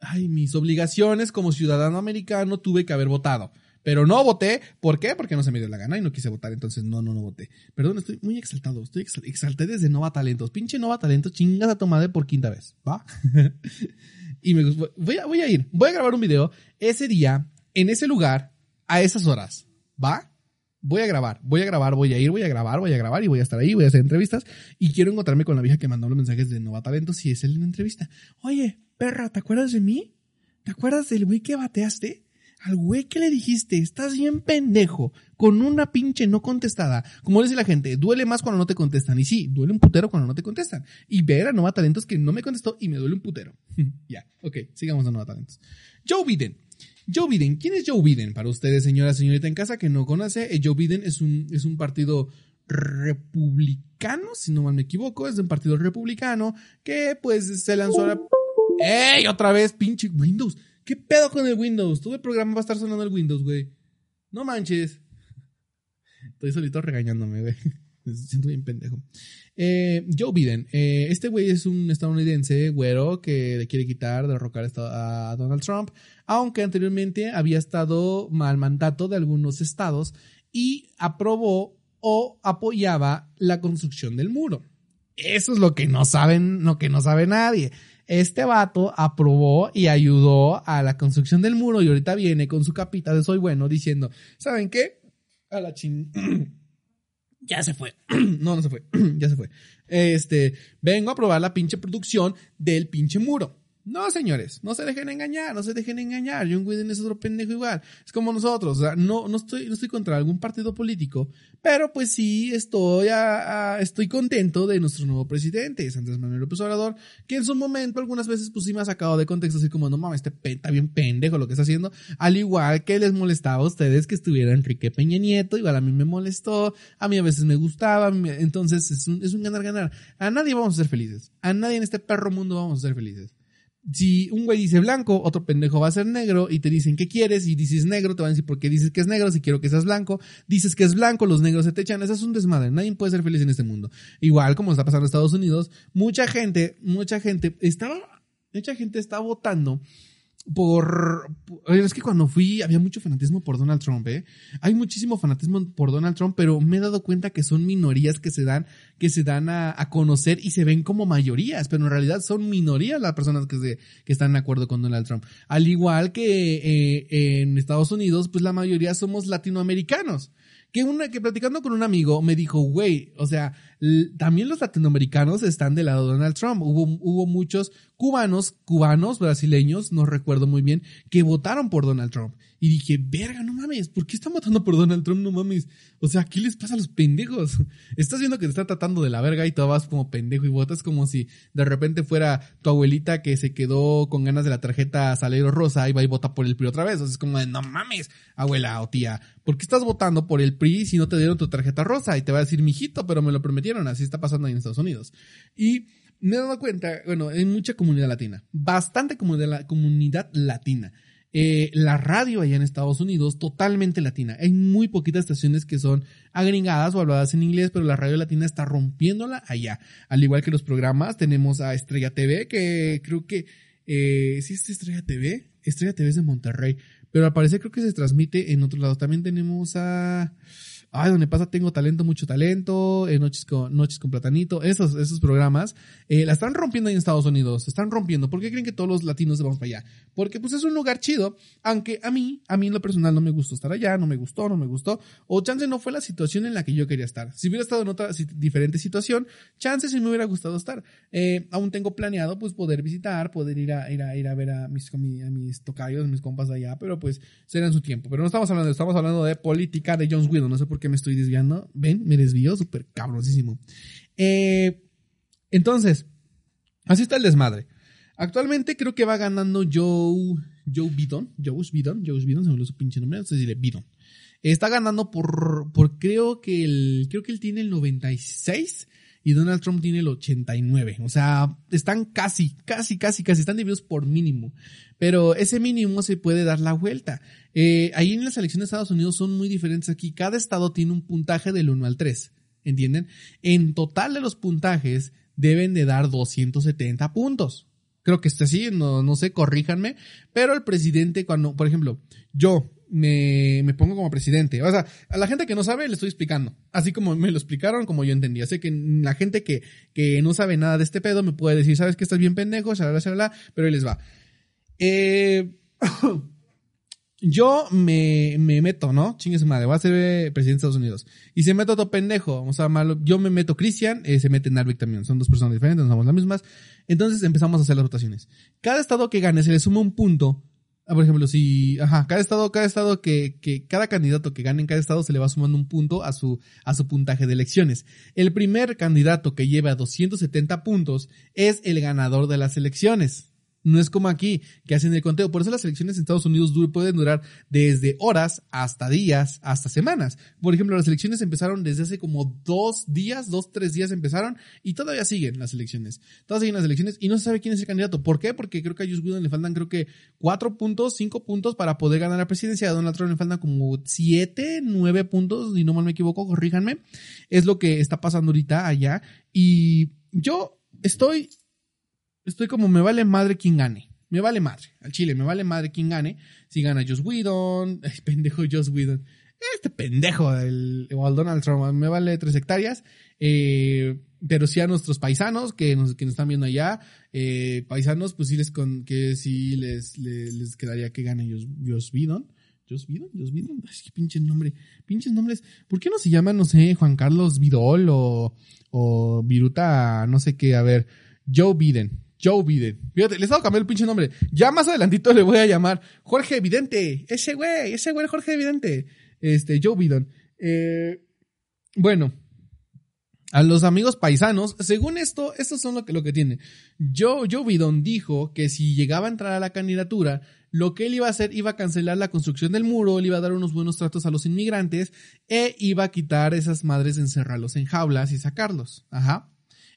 ay, mis obligaciones como ciudadano americano tuve que haber votado. Pero no voté. ¿Por qué? Porque no se me dio la gana y no quise votar. Entonces, no, no, no voté. Perdón, estoy muy exaltado. Estoy exalté desde Nova Talentos. Pinche Nova Talentos, chingas a tomar por quinta vez. ¿Va? y me voy a, voy a ir. Voy a grabar un video ese día, en ese lugar, a esas horas. ¿Va? Voy a grabar, voy a grabar, voy a ir, voy a grabar, voy a grabar y voy a estar ahí, voy a hacer entrevistas. Y quiero encontrarme con la vieja que mandó los mensajes de Nova Talentos y es él en entrevista. Oye, perra, ¿te acuerdas de mí? ¿Te acuerdas del güey que bateaste? Al güey que le dijiste, estás bien pendejo, con una pinche no contestada. Como dice la gente, duele más cuando no te contestan. Y sí, duele un putero cuando no te contestan. Y ver a Nueva Talentos que no me contestó y me duele un putero. ya, ok, sigamos a Nueva Talentos. Joe Biden. Joe Biden, ¿quién es Joe Biden? Para ustedes, señora, señorita en casa que no conoce, eh, Joe Biden es un, es un partido republicano, si no mal me equivoco, es un partido republicano que pues se lanzó a la... ¡Ey! Otra vez, pinche Windows. ¿Qué pedo con el Windows? Todo el programa va a estar sonando el Windows, güey. No manches. Estoy solito regañándome, güey. Me siento bien pendejo. Eh, Joe Biden. Eh, este güey es un estadounidense güero que le quiere quitar, derrocar a Donald Trump, aunque anteriormente había estado mal mandato de algunos estados y aprobó o apoyaba la construcción del muro. Eso es lo que no saben, lo que no sabe nadie este vato aprobó y ayudó a la construcción del muro y ahorita viene con su capita de soy bueno diciendo, ¿saben qué? A la chin... Ya se fue. no, no se fue. ya se fue. Este, vengo a probar la pinche producción del pinche muro. No, señores, no se dejen engañar, no se dejen engañar. John Whedon es otro pendejo igual. Es como nosotros. O sea, no, no estoy, no estoy contra algún partido político, pero pues sí estoy, estoy contento de nuestro nuevo presidente, Andrés Manuel López Obrador, que en su momento algunas veces pues sí me sacado de contexto así como, no mames, este está bien pendejo lo que está haciendo. Al igual que les molestaba a ustedes que estuviera Enrique Peña Nieto, igual a mí me molestó, a mí a veces me gustaba, entonces es un, es un. A nadie vamos a ser felices. A nadie en este perro mundo vamos a ser felices si un güey dice blanco, otro pendejo va a ser negro y te dicen qué quieres y dices negro, te van a decir por qué dices que es negro, si quiero que seas blanco, dices que es blanco, los negros se te echan, eso es un desmadre, nadie puede ser feliz en este mundo. Igual como está pasando en Estados Unidos, mucha gente, mucha gente está, mucha gente está votando por, es que cuando fui había mucho fanatismo por Donald Trump, ¿eh? Hay muchísimo fanatismo por Donald Trump, pero me he dado cuenta que son minorías que se dan, que se dan a, conocer y se ven como mayorías, pero en realidad son minorías las personas que se, que están de acuerdo con Donald Trump. Al igual que eh, en Estados Unidos, pues la mayoría somos latinoamericanos que una que platicando con un amigo me dijo, güey, o sea, también los latinoamericanos están del lado de Donald Trump. Hubo, hubo muchos cubanos, cubanos, brasileños, no recuerdo muy bien, que votaron por Donald Trump. Y dije, verga, no mames, ¿por qué están votando por Donald Trump? No mames. O sea, ¿qué les pasa a los pendejos? Estás viendo que te está tratando de la verga y tú vas como pendejo y votas como si de repente fuera tu abuelita que se quedó con ganas de la tarjeta Salero Rosa y va y vota por el PRI otra vez. O sea, es como de, no mames, abuela o tía, ¿por qué estás votando por el PRI si no te dieron tu tarjeta rosa? Y te va a decir, mijito, pero me lo prometieron. Así está pasando ahí en Estados Unidos. Y me he dado cuenta, bueno, hay mucha comunidad latina, bastante comunidad, comunidad latina. Eh, la radio allá en Estados Unidos, totalmente latina. Hay muy poquitas estaciones que son agringadas o habladas en inglés, pero la radio latina está rompiéndola allá. Al igual que los programas, tenemos a Estrella TV, que creo que, eh, ¿sí es Estrella TV? Estrella TV es de Monterrey, pero al parecer creo que se transmite en otros lados. También tenemos a ay, donde pasa Tengo Talento, Mucho Talento, eh, Noches, con, Noches con Platanito, esos, esos programas, eh, la están rompiendo ahí en Estados Unidos, están rompiendo. ¿Por qué creen que todos los latinos se vamos para allá? Porque pues es un lugar chido, aunque a mí, a mí en lo personal no me gustó estar allá, no me gustó, no me gustó, o chance no fue la situación en la que yo quería estar. Si hubiera estado en otra diferente situación, chance sí me hubiera gustado estar. Eh, aún tengo planeado pues poder visitar, poder ir a, ir a, ir a ver a mis, a mis tocayos, mis compas allá, pero pues será en su tiempo. Pero no estamos hablando, estamos hablando de política de Jones Whedon, no sé por que me estoy desviando. Ven, me desvío súper cabrosísimo. Eh, entonces, así está el desmadre. Actualmente creo que va ganando Joe, Joe Bidon, Joe Bidon, Joe Bidon, se me olvidó su pinche nombre, no sé Bidon. Está ganando por, por creo que el, creo que él tiene el 96 y Donald Trump tiene el 89. O sea, están casi, casi, casi, casi, están divididos por mínimo. Pero ese mínimo se puede dar la vuelta. Eh, ahí en las elecciones de Estados Unidos son muy diferentes aquí. Cada estado tiene un puntaje del 1 al 3. ¿Entienden? En total de los puntajes deben de dar 270 puntos. Creo que está así, no, no sé, corríjanme. Pero el presidente, cuando, por ejemplo, yo me, me pongo como presidente. O sea, a la gente que no sabe le estoy explicando. Así como me lo explicaron, como yo entendía. Sé que la gente que, que no sabe nada de este pedo me puede decir, sabes que estás bien pendejo, pero ahí les va. Eh, yo me, me meto, ¿no? Chingue su madre, voy a ser presidente de Estados Unidos. Y se mete otro pendejo, o sea, malo, yo me meto Cristian, eh, se mete Narvik también, son dos personas diferentes, no somos las mismas. Entonces empezamos a hacer las votaciones. Cada estado que gane se le suma un punto Ah, por ejemplo, si, ajá, cada estado, cada estado que, que, cada candidato que gane en cada estado se le va sumando un punto a su, a su puntaje de elecciones. El primer candidato que lleva 270 puntos es el ganador de las elecciones. No es como aquí, que hacen el conteo. Por eso las elecciones en Estados Unidos pueden durar desde horas hasta días, hasta semanas. Por ejemplo, las elecciones empezaron desde hace como dos días, dos, tres días empezaron y todavía siguen las elecciones. Todavía siguen las elecciones y no se sabe quién es el candidato. ¿Por qué? Porque creo que a Joe Biden le faltan creo que cuatro puntos, cinco puntos para poder ganar la presidencia. A Donald Trump le faltan como siete, nueve puntos, y no mal me equivoco, corríjanme. Es lo que está pasando ahorita allá. Y yo estoy estoy como me vale madre quien gane. Me vale madre. Al Chile, me vale madre quien gane. Si gana Joss Whedon, ay, pendejo Joss Whedon. Este pendejo, el, o Donald Trump, me vale tres hectáreas. Eh, pero sí a nuestros paisanos que nos, que nos están viendo allá, eh, paisanos, pues sí les, con, que sí les, les, quedaría que gane Joss, Whedon. Joss Vidon, Joss Vidon, es que pinche nombre, pinches nombres. ¿Por qué no se llama, no sé, Juan Carlos Vidol o, o Viruta, no sé qué, a ver, Joe Biden, Joe Biden. Fíjate, les a cambiar el pinche nombre. Ya más adelantito le voy a llamar Jorge Evidente. Ese güey, ese güey Jorge Evidente. Este, Joe Biden. Eh, bueno, a los amigos paisanos, según esto, estos son lo que, lo que tiene. Joe, Joe Biden dijo que si llegaba a entrar a la candidatura, lo que él iba a hacer iba a cancelar la construcción del muro, él iba a dar unos buenos tratos a los inmigrantes e iba a quitar esas madres, encerrarlos en jaulas y sacarlos. Ajá.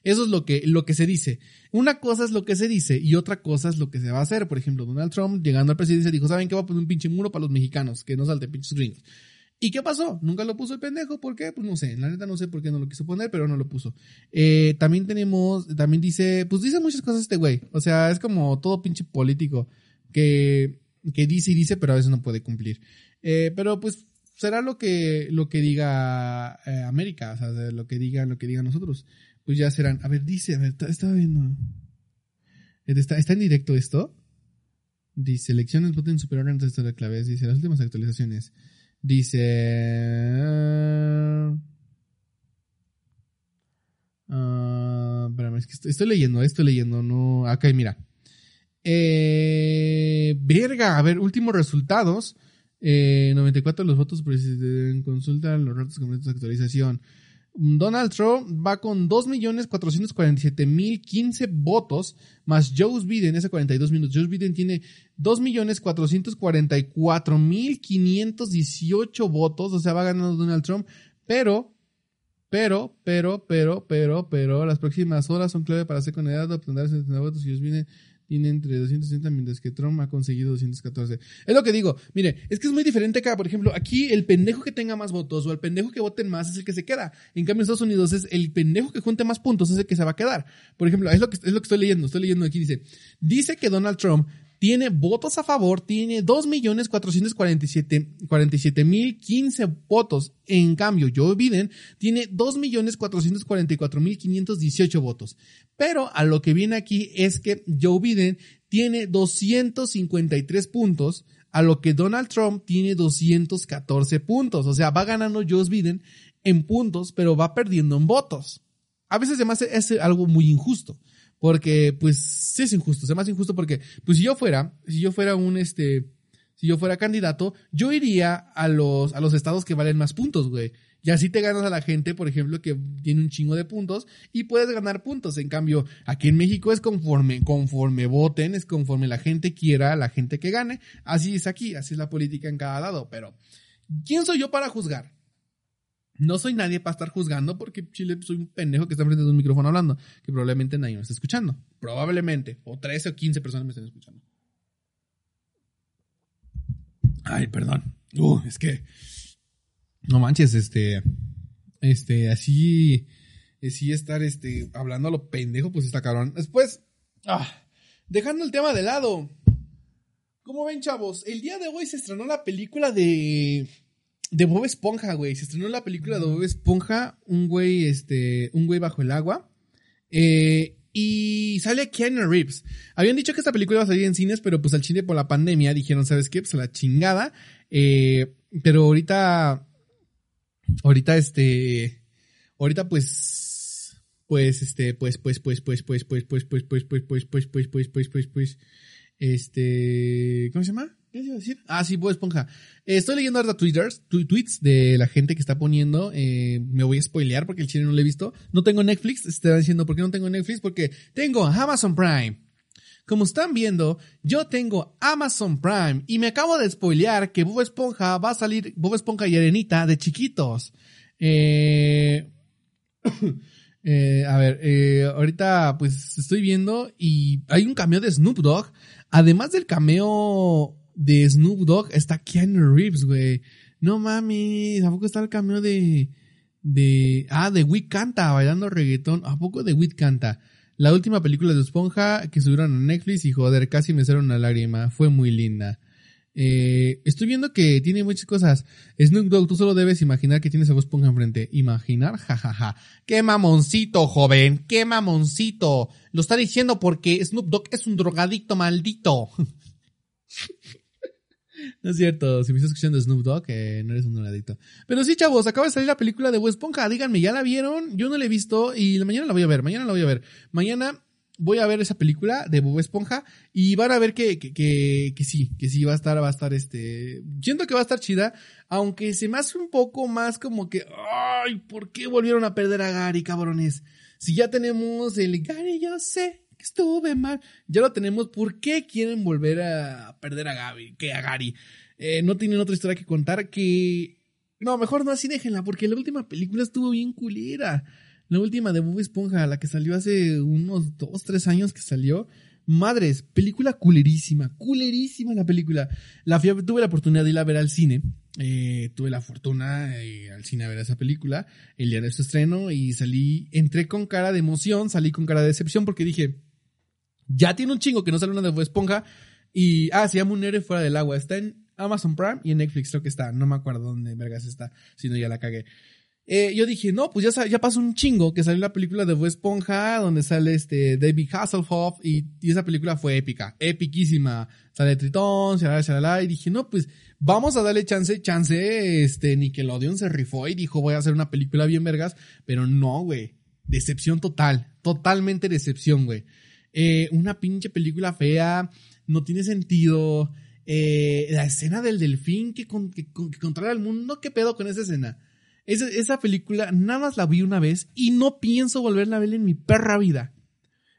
Eso es lo que, lo que se dice. Una cosa es lo que se dice y otra cosa es lo que se va a hacer. Por ejemplo, Donald Trump llegando al presidente dijo, ¿saben qué? Va a poner un pinche muro para los mexicanos, que no salten pinches gringos. ¿Y qué pasó? Nunca lo puso el pendejo. ¿Por qué? Pues no sé. La neta no sé por qué no lo quiso poner, pero no lo puso. Eh, también tenemos, también dice, pues dice muchas cosas este güey. O sea, es como todo pinche político que, que dice y dice, pero a veces no puede cumplir. Eh, pero pues será lo que, lo que diga eh, América, o sea, lo que diga, lo que digan nosotros. Pues ya serán. A ver, dice, a ver, estaba viendo. ¿Está, está en directo esto? Dice, elecciones voten superior antes de la clave. Dice, las últimas actualizaciones. Dice... Uh, espérame, es que estoy, leyendo, estoy leyendo, no... Acá, mira. Eh, verga, a ver, últimos resultados. Eh, 94 de los votos en consulta, los ratos completos de actualización. Donald Trump va con 2.447.015 votos, más Joe Biden, ese 42 minutos. Joe Biden tiene 2.444.518 votos, o sea, va ganando Donald Trump, pero, pero, pero, pero, pero, pero, las próximas horas son clave para ser condenado, obtener 70 votos y Joe Biden tiene entre 260 mientras que Trump ha conseguido 214. Es lo que digo, mire, es que es muy diferente acá, por ejemplo, aquí el pendejo que tenga más votos o el pendejo que voten más es el que se queda. En cambio en Estados Unidos es el pendejo que junte más puntos es el que se va a quedar. Por ejemplo, es lo que, es lo que estoy leyendo, estoy leyendo aquí, dice, dice que Donald Trump tiene votos a favor, tiene 2.447.015 votos. En cambio, Joe Biden tiene 2.444.518 votos. Pero a lo que viene aquí es que Joe Biden tiene 253 puntos, a lo que Donald Trump tiene 214 puntos. O sea, va ganando Joe Biden en puntos, pero va perdiendo en votos. A veces además es algo muy injusto. Porque, pues, es injusto, es más injusto porque, pues, si yo fuera, si yo fuera un, este, si yo fuera candidato, yo iría a los, a los estados que valen más puntos, güey. Y así te ganas a la gente, por ejemplo, que tiene un chingo de puntos y puedes ganar puntos. En cambio, aquí en México es conforme, conforme voten, es conforme la gente quiera, la gente que gane. Así es aquí, así es la política en cada lado. Pero, ¿quién soy yo para juzgar? No soy nadie para estar juzgando porque Chile soy un pendejo que está frente a un micrófono hablando, que probablemente nadie me está escuchando. Probablemente. O 13 o 15 personas me están escuchando. Ay, perdón. Uh, es que. No manches, este. Este, así. Así estar este, hablando a lo pendejo, pues está cabrón. Después. Ah, dejando el tema de lado. ¿Cómo ven, chavos? El día de hoy se estrenó la película de de Bob Esponja, güey. Se estrenó la película de Bob Esponja, un güey, este, un güey bajo el agua. Eh, y sale Keanu Reeves. Habían dicho que esta película iba a salir en cines, pero pues al chile por la pandemia dijeron, ¿sabes qué? Pues a la chingada. Eh, pero ahorita, ahorita este, ahorita pues, pues este, pues, pues, pues, pues, pues, pues, pues, pues, pues, pues, pues, pues, pues, pues, pues, pues, pues, pues, este, ¿cómo se llama? ¿Qué iba a decir? Ah, sí, Bob Esponja. estoy leyendo ahora twitters, tweets de la gente que está poniendo. Eh, me voy a spoilear porque el chile no lo he visto. No tengo Netflix. Están diciendo, ¿por qué no tengo Netflix? Porque tengo Amazon Prime. Como están viendo, yo tengo Amazon Prime y me acabo de spoilear que Bob Esponja va a salir, Bob Esponja y Arenita de chiquitos. Eh, eh, a ver, eh, ahorita pues estoy viendo y hay un cameo de Snoop Dogg. Además del cameo de Snoop Dogg está Keanu Reeves, güey. No mames, ¿a poco está el cameo de, de, ah, de Wick Canta bailando reggaetón? ¿A poco de Wick Canta? La última película de Esponja que subieron a Netflix y joder, casi me salió una lágrima. Fue muy linda. Eh, estoy viendo que tiene muchas cosas. Snoop Dogg, tú solo debes imaginar que tienes a Esponja enfrente. Imaginar, jajaja. Ja, ja. Qué mamoncito, joven. Qué mamoncito. Lo está diciendo porque Snoop Dogg es un drogadicto maldito. No es cierto, si me estás escuchando Snoop Dogg, eh, no eres un drogadicto. Pero sí, chavos, acaba de salir la película de Bob Esponja. Díganme, ¿ya la vieron? Yo no la he visto y mañana la voy a ver, mañana la voy a ver. Mañana voy a ver esa película de Bob Esponja y van a ver que, que, que, que, sí, que sí va a estar, va a estar este, siento que va a estar chida, aunque se me hace un poco más como que, ay, ¿por qué volvieron a perder a Gary, cabrones? Si ya tenemos el Gary, yo sé estuve mal, ya lo tenemos, ¿por qué quieren volver a perder a Gaby, que a Gary? Eh, no tienen otra historia que contar que, no, mejor no así déjenla, porque la última película estuvo bien culera. La última de Bob Esponja, la que salió hace unos dos, tres años que salió. Madres, película culerísima, culerísima la película. La tuve la oportunidad de ir a ver al cine. Eh, tuve la fortuna ir al cine a ver esa película el día de su estreno y salí, entré con cara de emoción, salí con cara de decepción porque dije, ya tiene un chingo que no sale una de Esponja y, ah, se llama Un fuera del agua. Está en Amazon Prime y en Netflix creo que está. No me acuerdo dónde vergas está, si no ya la cagué. Eh, yo dije, no, pues ya, ya pasó un chingo que salió la película de Bob Esponja, donde sale este David Hasselhoff, y, y esa película fue épica, epiquísima. Sale Tritón, y dije, no, pues vamos a darle chance, chance, este, Nickelodeon se rifó y dijo, voy a hacer una película bien vergas, pero no, güey. Decepción total, totalmente decepción, güey. Eh, una pinche película fea, no tiene sentido. Eh, la escena del delfín que, con, que, controla el mundo, ¿qué pedo con esa escena? Esa película nada más la vi una vez y no pienso volverla a ver en mi perra vida.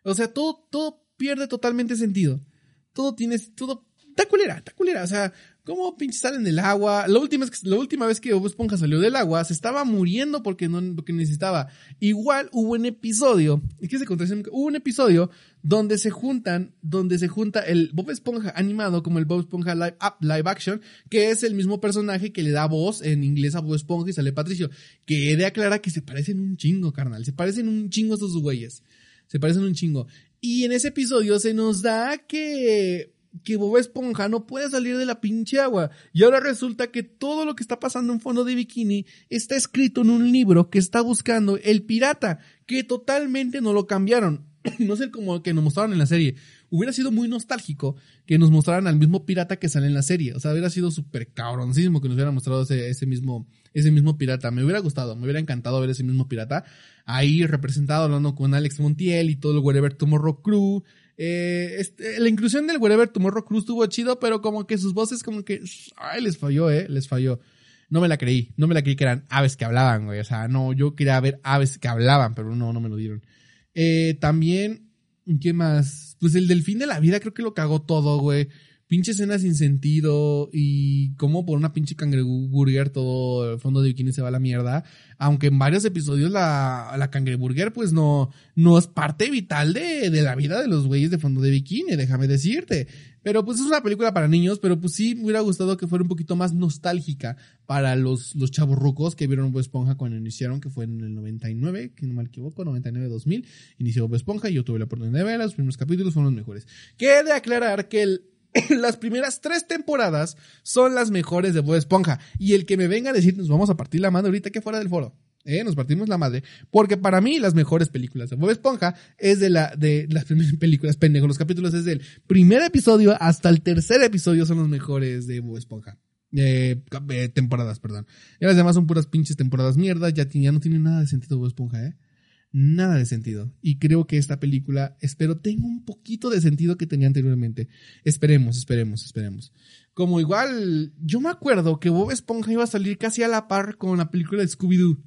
O sea, todo, todo pierde totalmente sentido. Todo tiene, todo, está culera, está culera. O sea, ¿Cómo pinche salen del agua? La última, la última vez que Bob Esponja salió del agua, se estaba muriendo porque no porque necesitaba. Igual hubo un episodio, ¿y qué se Hubo un episodio donde se juntan, donde se junta el Bob Esponja animado como el Bob Esponja live, live action, que es el mismo personaje que le da voz en inglés a Bob Esponja y sale Patricio. Que de aclarar que se parecen un chingo, carnal. Se parecen un chingo estos güeyes. Se parecen un chingo. Y en ese episodio se nos da que que Bob Esponja no puede salir de la pinche agua. Y ahora resulta que todo lo que está pasando en fondo de bikini está escrito en un libro que está buscando el pirata, que totalmente no lo cambiaron. no sé como que nos mostraron en la serie. Hubiera sido muy nostálgico que nos mostraran al mismo pirata que sale en la serie. O sea, hubiera sido súper cabroncísimo que nos hubieran mostrado ese, mismo, ese mismo pirata. Me hubiera gustado, me hubiera encantado ver ese mismo pirata ahí representado hablando con Alex Montiel y todo el Wherever Tomorrow Crew. Eh, este, la inclusión del Wherever Tomorrow Cruz estuvo chido, pero como que sus voces como que, ay, les falló, eh, les falló. No me la creí, no me la creí que eran aves que hablaban, güey. O sea, no, yo quería ver aves que hablaban, pero no, no me lo dieron. Eh, también, ¿qué más? Pues el delfín de la vida creo que lo cagó todo, güey pinche escena sin sentido y como por una pinche cangreburger todo el fondo de bikini se va a la mierda. Aunque en varios episodios la, la cangreburger pues no, no es parte vital de, de la vida de los güeyes de fondo de bikini, déjame decirte. Pero pues es una película para niños, pero pues sí me hubiera gustado que fuera un poquito más nostálgica para los, los chavos rucos que vieron Bob Esponja cuando iniciaron, que fue en el 99, que no me equivoco, 99-2000, inició Bob Esponja y yo tuve la oportunidad de ver, los primeros capítulos fueron los mejores. Que de aclarar que el las primeras tres temporadas son las mejores de Bob Esponja. Y el que me venga a decir, nos vamos a partir la madre ahorita que fuera del foro. ¿eh? Nos partimos la madre. Porque para mí las mejores películas de Bob Esponja es de la, de las primeras películas, pendejo. Los capítulos es del primer episodio hasta el tercer episodio son los mejores de Bob Esponja. Eh, temporadas, perdón. Y las demás son puras pinches temporadas mierda. Ya, ya no tiene nada de sentido Bob Esponja, eh nada de sentido. Y creo que esta película, espero, tenga un poquito de sentido que tenía anteriormente. Esperemos, esperemos, esperemos. Como igual, yo me acuerdo que Bob Esponja iba a salir casi a la par con la película de Scooby-Doo.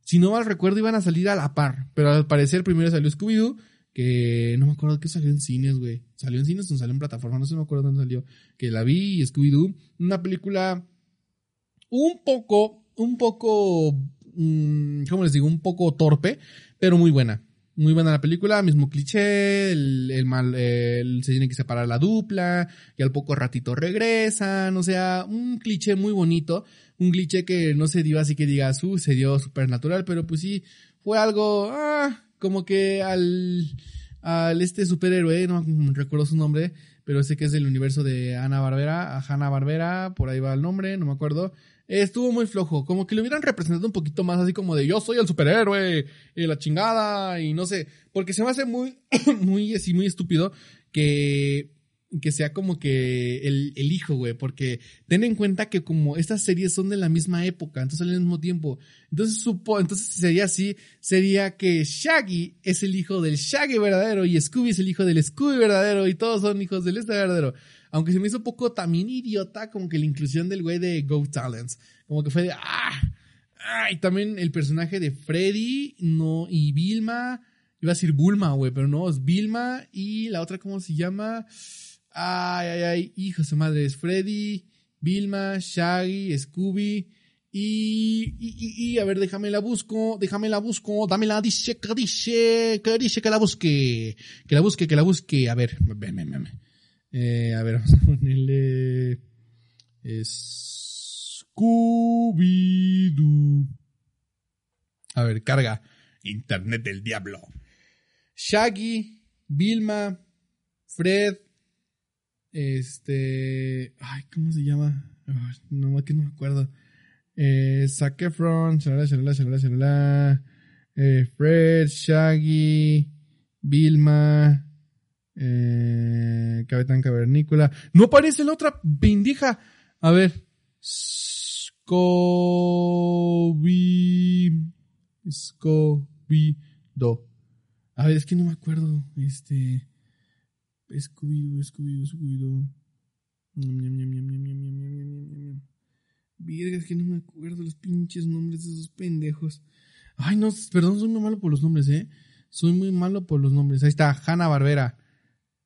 Si no mal recuerdo, iban a salir a la par. Pero al parecer primero salió Scooby-Doo, que no me acuerdo que salió en cines, güey. Salió en cines o salió en plataforma, no sé, me acuerdo dónde salió. Que la vi, Scooby-Doo. Una película un poco, un poco, mm, ¿cómo les digo? Un poco torpe pero muy buena. Muy buena la película, mismo cliché, el, mal, se tiene que separar la dupla, y al poco ratito regresan, o sea, un cliché muy bonito, un cliché que no se dio así que digas, uh, se dio supernatural, pero pues sí, fue algo, ah, como que al, al este superhéroe, no recuerdo su nombre, pero sé que es del universo de Ana Barbera, a Hanna Barbera, por ahí va el nombre, no me acuerdo, estuvo muy flojo. Como que lo hubieran representado un poquito más así como de yo soy el superhéroe y la chingada y no sé. Porque se me hace muy, muy así, muy estúpido que que sea como que el, el hijo, güey, porque ten en cuenta que como estas series son de la misma época, entonces al mismo tiempo, entonces supo, entonces sería así, sería que Shaggy es el hijo del Shaggy verdadero y Scooby es el hijo del Scooby verdadero y todos son hijos del este verdadero. Aunque se me hizo un poco también idiota como que la inclusión del güey de Go Talents, como que fue de, ah, ah, también el personaje de Freddy, no, y Vilma, iba a decir Bulma, güey, pero no, es Vilma y la otra, ¿cómo se llama? Ay, ay, ay, hijo de madre, es Freddy, Vilma, Shaggy, Scooby. Y, y, y, a ver, déjame la busco, déjame la busco, dame la dice, que dice, que dice que la busque, que la busque, que la busque. A ver, ven, ven, ven. Eh, a ver, vamos a ponerle Scooby-Doo. A ver, carga. Internet del diablo. Shaggy, Vilma, Fred, este. Ay, ¿cómo se llama? no, me acuerdo. Eh, Zac Efron, eh, Fred, Shaggy, Vilma, eh, Capitán Cavernícola. No aparece la otra bendija. A ver. Scooby. Scooby-Do. A ver, es que no me acuerdo. Este. Scooby-Doo, Scooby-Doo, Scooby-Doo. Virga, es que no me acuerdo los pinches nombres de esos pendejos. Ay, no, perdón, soy muy malo por los nombres, ¿eh? Soy muy malo por los nombres. Ahí está, Hanna Barbera.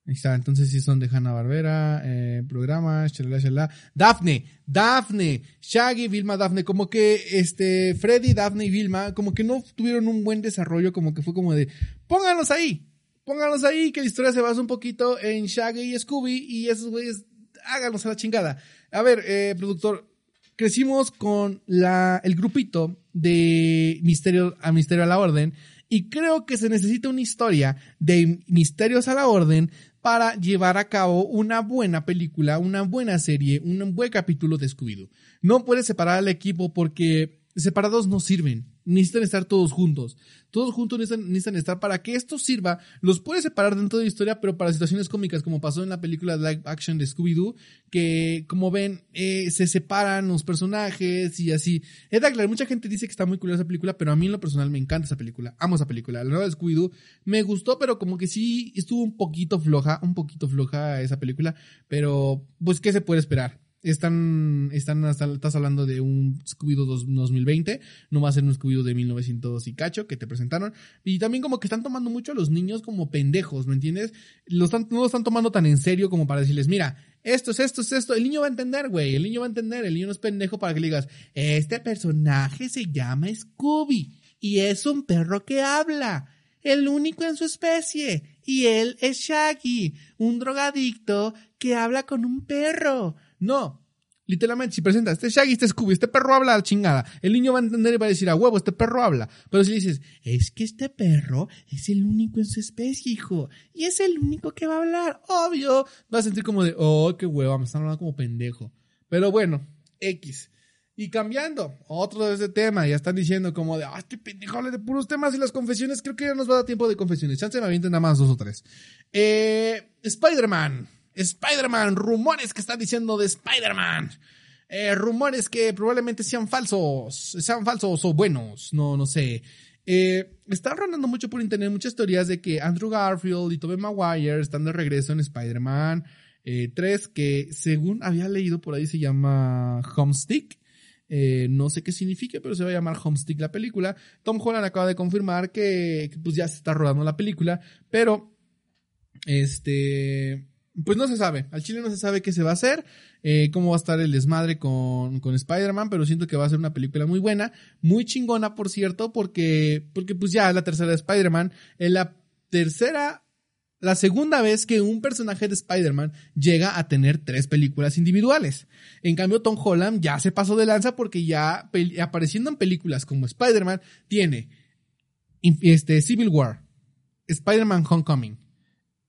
Ahí está, entonces sí son de Hanna Barbera, eh, programas, chalala, chalala. Daphne, Daphne, Shaggy, Vilma, Daphne, como que este, Freddy, Daphne y Vilma, como que no tuvieron un buen desarrollo, como que fue como de, pónganos ahí, pónganos ahí, que la historia se basa un poquito en Shaggy y Scooby y esos güeyes, háganos a la chingada. A ver, eh, productor, crecimos con la, el grupito de Misterio a Misterio a la Orden y creo que se necesita una historia de Misterios a la Orden para llevar a cabo una buena película, una buena serie, un buen capítulo de Scooby-Doo. No puedes separar al equipo porque separados no sirven. Necesitan estar todos juntos. Todos juntos necesitan, estar para que esto sirva. Los puedes separar dentro de la historia, pero para situaciones cómicas, como pasó en la película live action de Scooby-Doo, que como ven, eh, se separan los personajes y así. Es claro, mucha gente dice que está muy curiosa esa película, pero a mí en lo personal me encanta esa película. Amo esa película. La nueva de Scooby-Doo me gustó, pero como que sí estuvo un poquito floja, un poquito floja esa película. Pero, pues, ¿qué se puede esperar? Están, están, estás hablando de un Scooby-Doo 2020, no va a ser un Scooby-Doo de 1900 y cacho que te presentaron. Y también como que están tomando mucho a los niños como pendejos, ¿me entiendes? no lo están tomando tan en serio como para decirles, mira, esto es esto, es esto. El niño va a entender, güey. El niño va a entender. El niño no es pendejo para que le digas, este personaje se llama Scooby y es un perro que habla. El único en su especie. Y él es Shaggy, un drogadicto que habla con un perro. No. Literalmente, si presentas este Shaggy, este Scooby, este perro habla a chingada, el niño va a entender y va a decir, a huevo, este perro habla. Pero si dices, es que este perro es el único en su especie, hijo, y es el único que va a hablar, obvio, vas a sentir como de, oh, qué huevo, me están hablando como pendejo. Pero bueno, X. Y cambiando, otro de ese tema, ya están diciendo como de, ah, este pendejo habla de puros temas y las confesiones, creo que ya nos va a dar tiempo de confesiones. Chance me avienten nada más dos o tres. Eh, Spider-Man. Spider-Man, rumores que están diciendo de Spider-Man. Eh, rumores que probablemente sean falsos, sean falsos o buenos, no, no sé. Eh, están rondando mucho por internet muchas teorías de que Andrew Garfield y Tobey Maguire están de regreso en Spider-Man 3, eh, que según había leído por ahí se llama Homestick. Eh, no sé qué significa, pero se va a llamar Homestick la película. Tom Holland acaba de confirmar que, que pues ya se está rodando la película, pero este pues no se sabe. Al chile no se sabe qué se va a hacer, eh, cómo va a estar el desmadre con, con Spider-Man, pero siento que va a ser una película muy buena, muy chingona, por cierto, porque, porque pues ya es la tercera de Spider-Man, es la tercera, la segunda vez que un personaje de Spider-Man llega a tener tres películas individuales. En cambio, Tom Holland ya se pasó de lanza porque ya apareciendo en películas como Spider-Man, tiene este, Civil War, Spider-Man Homecoming,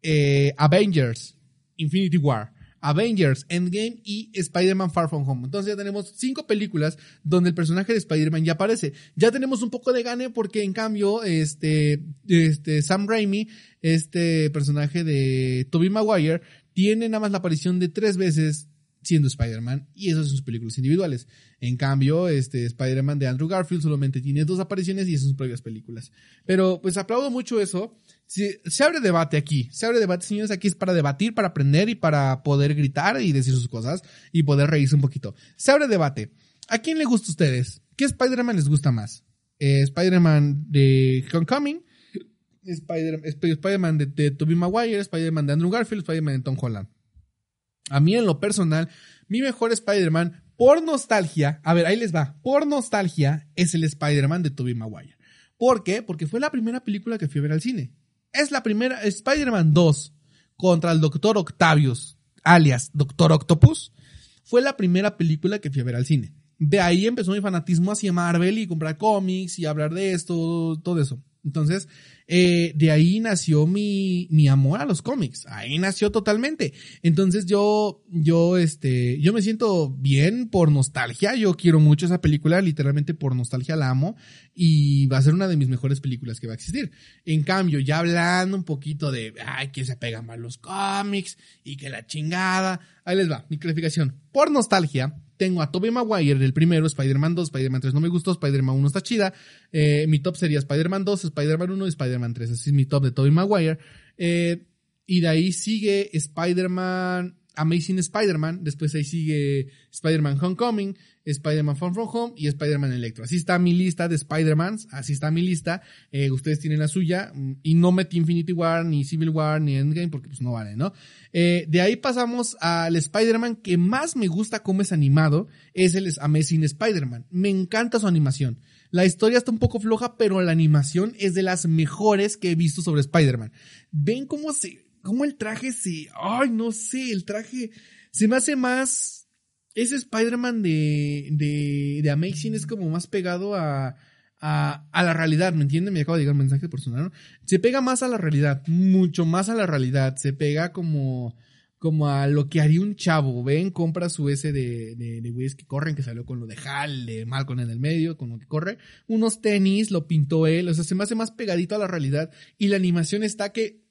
eh, Avengers, Infinity War, Avengers, Endgame y Spider-Man Far From Home. Entonces ya tenemos cinco películas donde el personaje de Spider-Man ya aparece. Ya tenemos un poco de gane porque en cambio, este, este, Sam Raimi, este personaje de Tobey Maguire, tiene nada más la aparición de tres veces siendo Spider-Man y esas son sus películas individuales. En cambio, este Spider-Man de Andrew Garfield solamente tiene dos apariciones y son sus propias películas. Pero pues aplaudo mucho eso. Se, abre debate aquí, se abre debate, señores, aquí es para debatir, para aprender y para poder gritar y decir sus cosas y poder reírse un poquito. Se abre debate. ¿A quién le gusta a ustedes? ¿Qué Spider-Man les gusta más? Eh, ¿Spider-Man de Homecoming? Spider- Spider-Man de, de Tobey Maguire, Spider-Man de Andrew Garfield, Spider-Man de Tom Holland. A mí en lo personal, mi mejor Spider-Man por nostalgia, a ver, ahí les va, por nostalgia es el Spider-Man de Tobey Maguire. ¿Por qué? Porque fue la primera película que fui a ver al cine. Es la primera, Spider-Man 2 contra el Doctor Octavius, alias Doctor Octopus, fue la primera película que fui a ver al cine. De ahí empezó mi fanatismo hacia Marvel y comprar cómics y hablar de esto, todo eso. Entonces, eh, de ahí nació mi, mi amor a los cómics. Ahí nació totalmente. Entonces yo, yo, este, yo me siento bien por nostalgia. Yo quiero mucho esa película, literalmente por nostalgia la amo. Y va a ser una de mis mejores películas que va a existir. En cambio, ya hablando un poquito de, ay, que se pegan más los cómics y que la chingada. Ahí les va, mi clasificación. Por nostalgia, tengo a Tobey Maguire, el primero, Spider-Man 2, Spider-Man 3 no me gustó, Spider-Man 1 está chida. Eh, mi top sería Spider-Man 2, Spider-Man 1 y Spider-Man 3. Así es mi top de Tobey Maguire. Eh, y de ahí sigue Spider-Man, Amazing Spider-Man. Después ahí sigue Spider-Man Homecoming, Spider-Man Far From Home y Spider-Man Electro. Así está mi lista de Spider-Mans, así está mi lista. Eh, ustedes tienen la suya. mm, Y no metí Infinity War, ni Civil War, ni Endgame, porque pues no vale, ¿no? Eh, de ahí pasamos al Spider-Man que más me gusta cómo es animado, es el Amazing Spider-Man. Me encanta su animación. La historia está un poco floja, pero la animación es de las mejores que he visto sobre Spider-Man. Ven cómo se, cómo el traje se, ay, no sé, el traje se me hace más, ese Spider-Man de, de, de Amazing es como más pegado a, a, a la realidad, ¿me entienden? Me acaba de llegar un mensaje personal, ¿no? Se pega más a la realidad, mucho más a la realidad, se pega como, como a lo que haría un chavo, ven, compra su ese de, de, de güeyes que corren, que salió con lo de Hal, de Malcolm en el medio, con lo que corre, unos tenis, lo pintó él, o sea, se me hace más pegadito a la realidad, y la animación está que,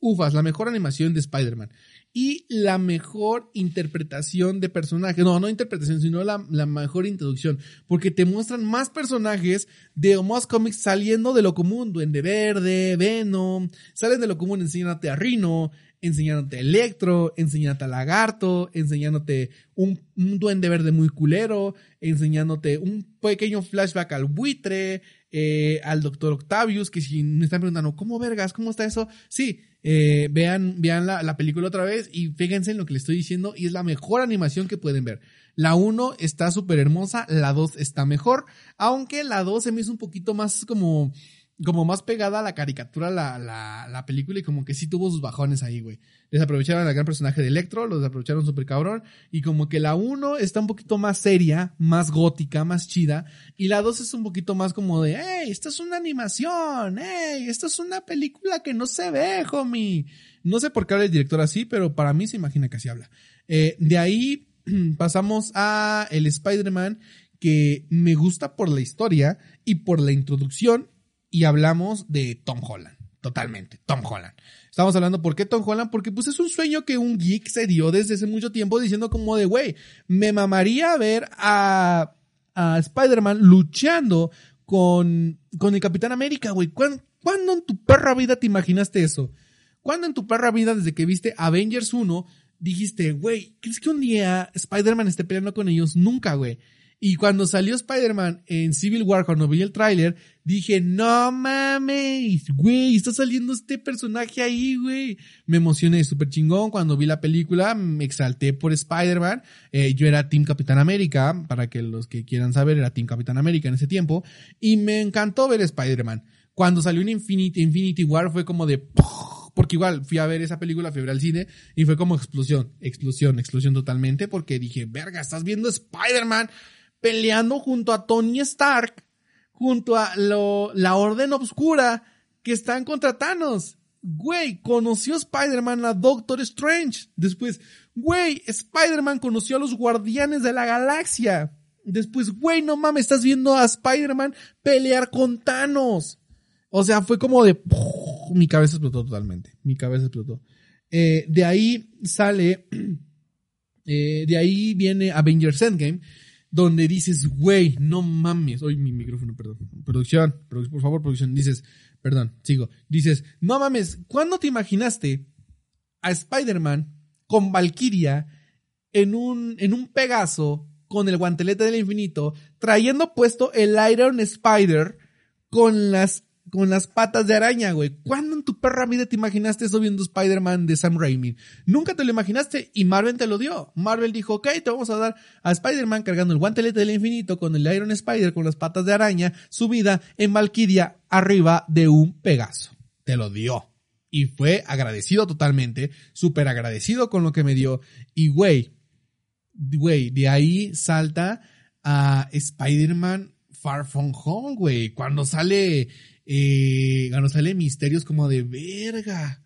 ufas, la mejor animación de Spider-Man. Y la mejor interpretación de personajes, no, no interpretación, sino la, la mejor introducción, porque te muestran más personajes de más cómics saliendo de lo común, Duende Verde, Venom, salen de lo común enseñándote a Rino, enseñándote a Electro, enseñándote a Lagarto, enseñándote un, un duende verde muy culero, enseñándote un pequeño flashback al buitre, eh, al Doctor Octavius, que si me están preguntando, ¿cómo vergas? ¿Cómo está eso? Sí, eh, vean, vean la, la, película otra vez y fíjense en lo que les estoy diciendo y es la mejor animación que pueden ver. La 1 está súper hermosa, la 2 está mejor, aunque la 2 se me hizo un poquito más como como más pegada a la caricatura la, la, la película y como que sí tuvo sus bajones ahí, güey. Desaprovecharon al gran personaje de Electro, lo desaprovecharon súper cabrón, y como que la 1 está un poquito más seria, más gótica, más chida, y la 2 es un poquito más como de, hey, esto es una animación, hey, esto es una película que no se ve, homie. No sé por qué habla el director así, pero para mí se imagina que así habla. Eh, de ahí pasamos a el Spider-Man que me gusta por la historia y por la introducción y hablamos de Tom Holland. Totalmente, Tom Holland. Estamos hablando, ¿por qué Tom Holland? Porque pues es un sueño que un geek se dio desde hace mucho tiempo diciendo como de, güey, me mamaría ver a, a Spider-Man luchando con, con el Capitán América, güey. ¿Cuándo, ¿Cuándo en tu perra vida te imaginaste eso? ¿Cuándo en tu perra vida desde que viste Avengers 1 dijiste, güey, ¿crees que un día Spider-Man esté peleando con ellos? Nunca, güey. Y cuando salió Spider-Man en Civil War, cuando vi el tráiler, dije, no mames, güey, está saliendo este personaje ahí, güey. Me emocioné súper chingón cuando vi la película, me exalté por Spider-Man. Eh, yo era Team Capitán América, para que los que quieran saber, era Team Capitán América en ese tiempo. Y me encantó ver Spider-Man. Cuando salió en Infinity, Infinity War fue como de... Porque igual fui a ver esa película, fui al cine y fue como explosión, explosión, explosión totalmente porque dije, verga, estás viendo Spider-Man peleando junto a Tony Stark, junto a lo, la Orden Obscura, que están contra Thanos. Güey, conoció Spider-Man a Doctor Strange. Después, güey, Spider-Man conoció a los Guardianes de la Galaxia. Después, güey, no mames, estás viendo a Spider-Man pelear con Thanos. O sea, fue como de... Mi cabeza explotó totalmente. Mi cabeza explotó. Eh, de ahí sale, eh, de ahí viene Avengers Endgame, donde dices, güey, no mames, hoy mi micrófono, perdón, producción, por favor, producción, dices, perdón, sigo, dices, no mames, ¿cuándo te imaginaste a Spider-Man con Valkyria en un, en un Pegaso con el guantelete del infinito, trayendo puesto el Iron Spider con las con las patas de araña, güey. ¿Cuándo en tu perra vida te imaginaste eso viendo Spider-Man de Sam Raimi? Nunca te lo imaginaste y Marvel te lo dio. Marvel dijo, ok, te vamos a dar a Spider-Man cargando el guantelete del infinito con el Iron Spider con las patas de araña subida en Valkyria arriba de un Pegaso. Te lo dio. Y fue agradecido totalmente, súper agradecido con lo que me dio. Y güey, güey, de ahí salta a Spider-Man Far From Home, güey. Cuando sale eh, cuando sale Misterios como de verga.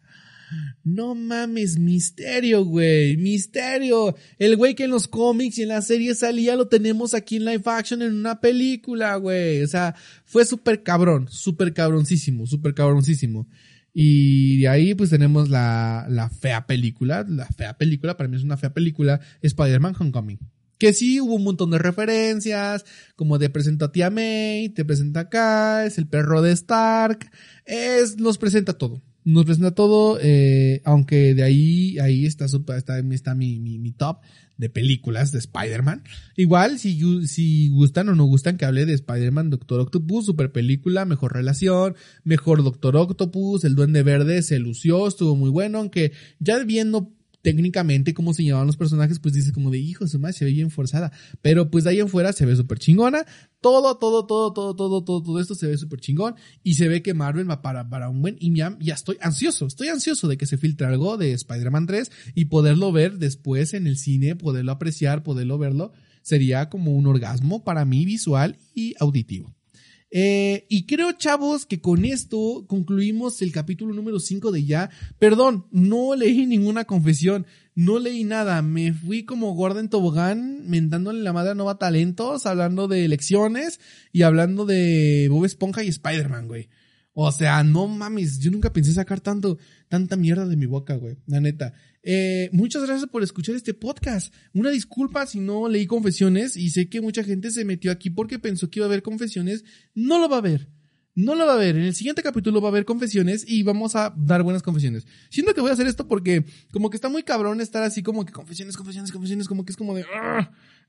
No mames, Misterio, güey. Misterio. El güey que en los cómics y en la serie salía lo tenemos aquí en live action en una película, güey. O sea, fue súper cabrón, súper cabroncísimo, súper cabroncísimo. Y de ahí pues tenemos la, la fea película, la fea película, para mí es una fea película, Spider-Man Homecoming. Que sí hubo un montón de referencias, como de presenta a tía May, te presenta acá, es el perro de Stark, es, nos presenta todo. Nos presenta todo, eh, aunque de ahí, ahí está, super, está, está mi, mi, mi top de películas de Spider-Man. Igual, si, si gustan o no gustan que hable de Spider-Man, Doctor Octopus, super película, mejor relación, mejor Doctor Octopus, el Duende Verde se lució, estuvo muy bueno, aunque ya viendo técnicamente cómo se llamaban los personajes, pues dices como de hijo, su madre se ve bien forzada. Pero pues de ahí en fuera se ve súper chingona. Todo, todo, todo, todo, todo, todo, todo esto se ve súper chingón. Y se ve que Marvel va para, para un buen. Y ya, ya estoy ansioso, estoy ansioso de que se filtre algo de Spider-Man 3 y poderlo ver después en el cine, poderlo apreciar, poderlo verlo. Sería como un orgasmo para mí visual y auditivo. Eh, y creo, chavos, que con esto concluimos el capítulo número 5 de ya. Perdón, no leí ninguna confesión, no leí nada. Me fui como Gordon Tobogán, mentándole la madre a Nova Talentos, hablando de elecciones y hablando de Bob Esponja y Spider-Man, güey. O sea, no mames, yo nunca pensé sacar tanto, tanta mierda de mi boca, güey. La neta. Eh, muchas gracias por escuchar este podcast. Una disculpa si no leí confesiones y sé que mucha gente se metió aquí porque pensó que iba a haber confesiones. No lo va a haber. No lo va a ver. En el siguiente capítulo va a haber confesiones y vamos a dar buenas confesiones. Siento que voy a hacer esto porque como que está muy cabrón estar así como que confesiones, confesiones, confesiones, como que es como de...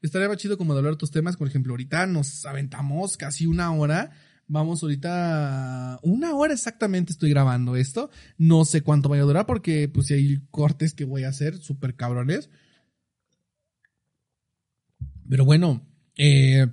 Estaría más chido como de hablar otros temas. Por ejemplo, ahorita nos aventamos casi una hora Vamos ahorita, una hora exactamente estoy grabando esto. No sé cuánto vaya a durar porque pues si hay cortes que voy a hacer, súper cabrones. Pero bueno, eh,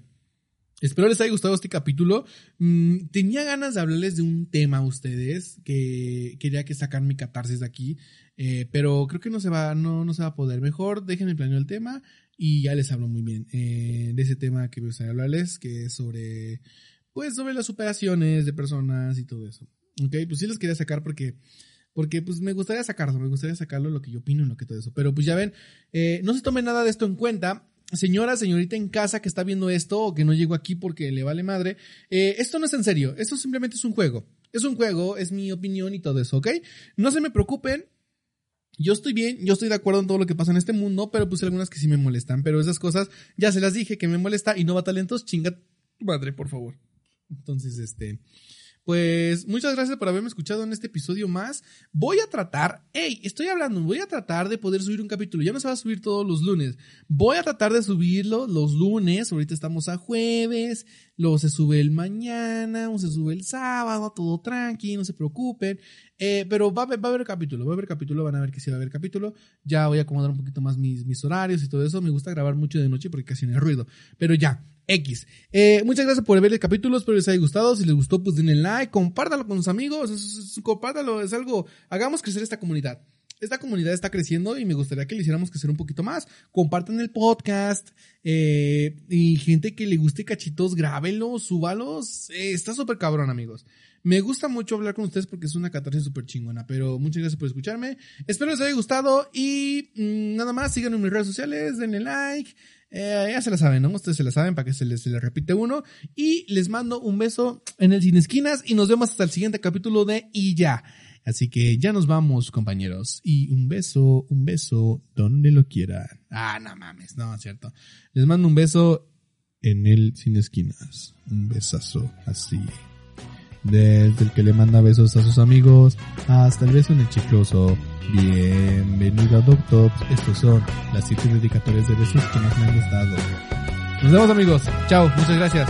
espero les haya gustado este capítulo. Mm, tenía ganas de hablarles de un tema a ustedes que quería que sacan mi catarsis de aquí. Eh, pero creo que no se va, no, no se va a poder. Mejor déjenme planear el tema y ya les hablo muy bien eh, de ese tema que me gustaría hablarles, que es sobre pues sobre las superaciones de personas y todo eso. Ok, pues sí les quería sacar porque, porque pues me gustaría sacarlo, me gustaría sacarlo lo que yo opino en lo que todo eso. Pero pues ya ven, eh, no se tome nada de esto en cuenta. Señora, señorita en casa que está viendo esto o que no llegó aquí porque le vale madre, eh, esto no es en serio, esto simplemente es un juego. Es un juego, es mi opinión y todo eso, ¿ok? No se me preocupen, yo estoy bien, yo estoy de acuerdo en todo lo que pasa en este mundo, pero hay algunas que sí me molestan. Pero esas cosas ya se las dije que me molesta y no va talentos, chinga madre, por favor. Entonces, este, pues muchas gracias por haberme escuchado en este episodio más. Voy a tratar, hey, estoy hablando, voy a tratar de poder subir un capítulo. Ya no se va a subir todos los lunes. Voy a tratar de subirlo los lunes. Ahorita estamos a jueves. Luego se sube el mañana, o se sube el sábado, todo tranqui, no se preocupen. Eh, pero va a, haber, va a haber capítulo, va a haber capítulo, van a ver que sí va a haber capítulo. Ya voy a acomodar un poquito más mis, mis horarios y todo eso. Me gusta grabar mucho de noche porque casi no hay ruido. Pero ya, X. Eh, muchas gracias por ver el capítulo, espero les haya gustado. Si les gustó, pues denle like, compártalo con sus amigos, compártalo, es algo, hagamos crecer esta comunidad. Esta comunidad está creciendo y me gustaría que le hiciéramos crecer un poquito más. Compartan el podcast eh, y gente que le guste cachitos, grábelos, súbalos. Eh, está súper cabrón, amigos. Me gusta mucho hablar con ustedes porque es una catarsis súper chingona, pero muchas gracias por escucharme. Espero les haya gustado y mm, nada más, síganme en mis redes sociales, denle like. Eh, ya se la saben, ¿no? Ustedes se la saben para que se les, se les repite uno. Y les mando un beso en el Sin Esquinas y nos vemos hasta el siguiente capítulo de Y ya. Así que ya nos vamos, compañeros. Y un beso, un beso donde lo quieran. Ah, no mames, no, cierto. Les mando un beso en el sin esquinas. Un besazo así. Desde el que le manda besos a sus amigos hasta el beso en el chicloso. Bienvenido a Doctops. Estos son las siete dedicatorias de besos que más me han gustado. Nos vemos amigos. Chao. Muchas gracias.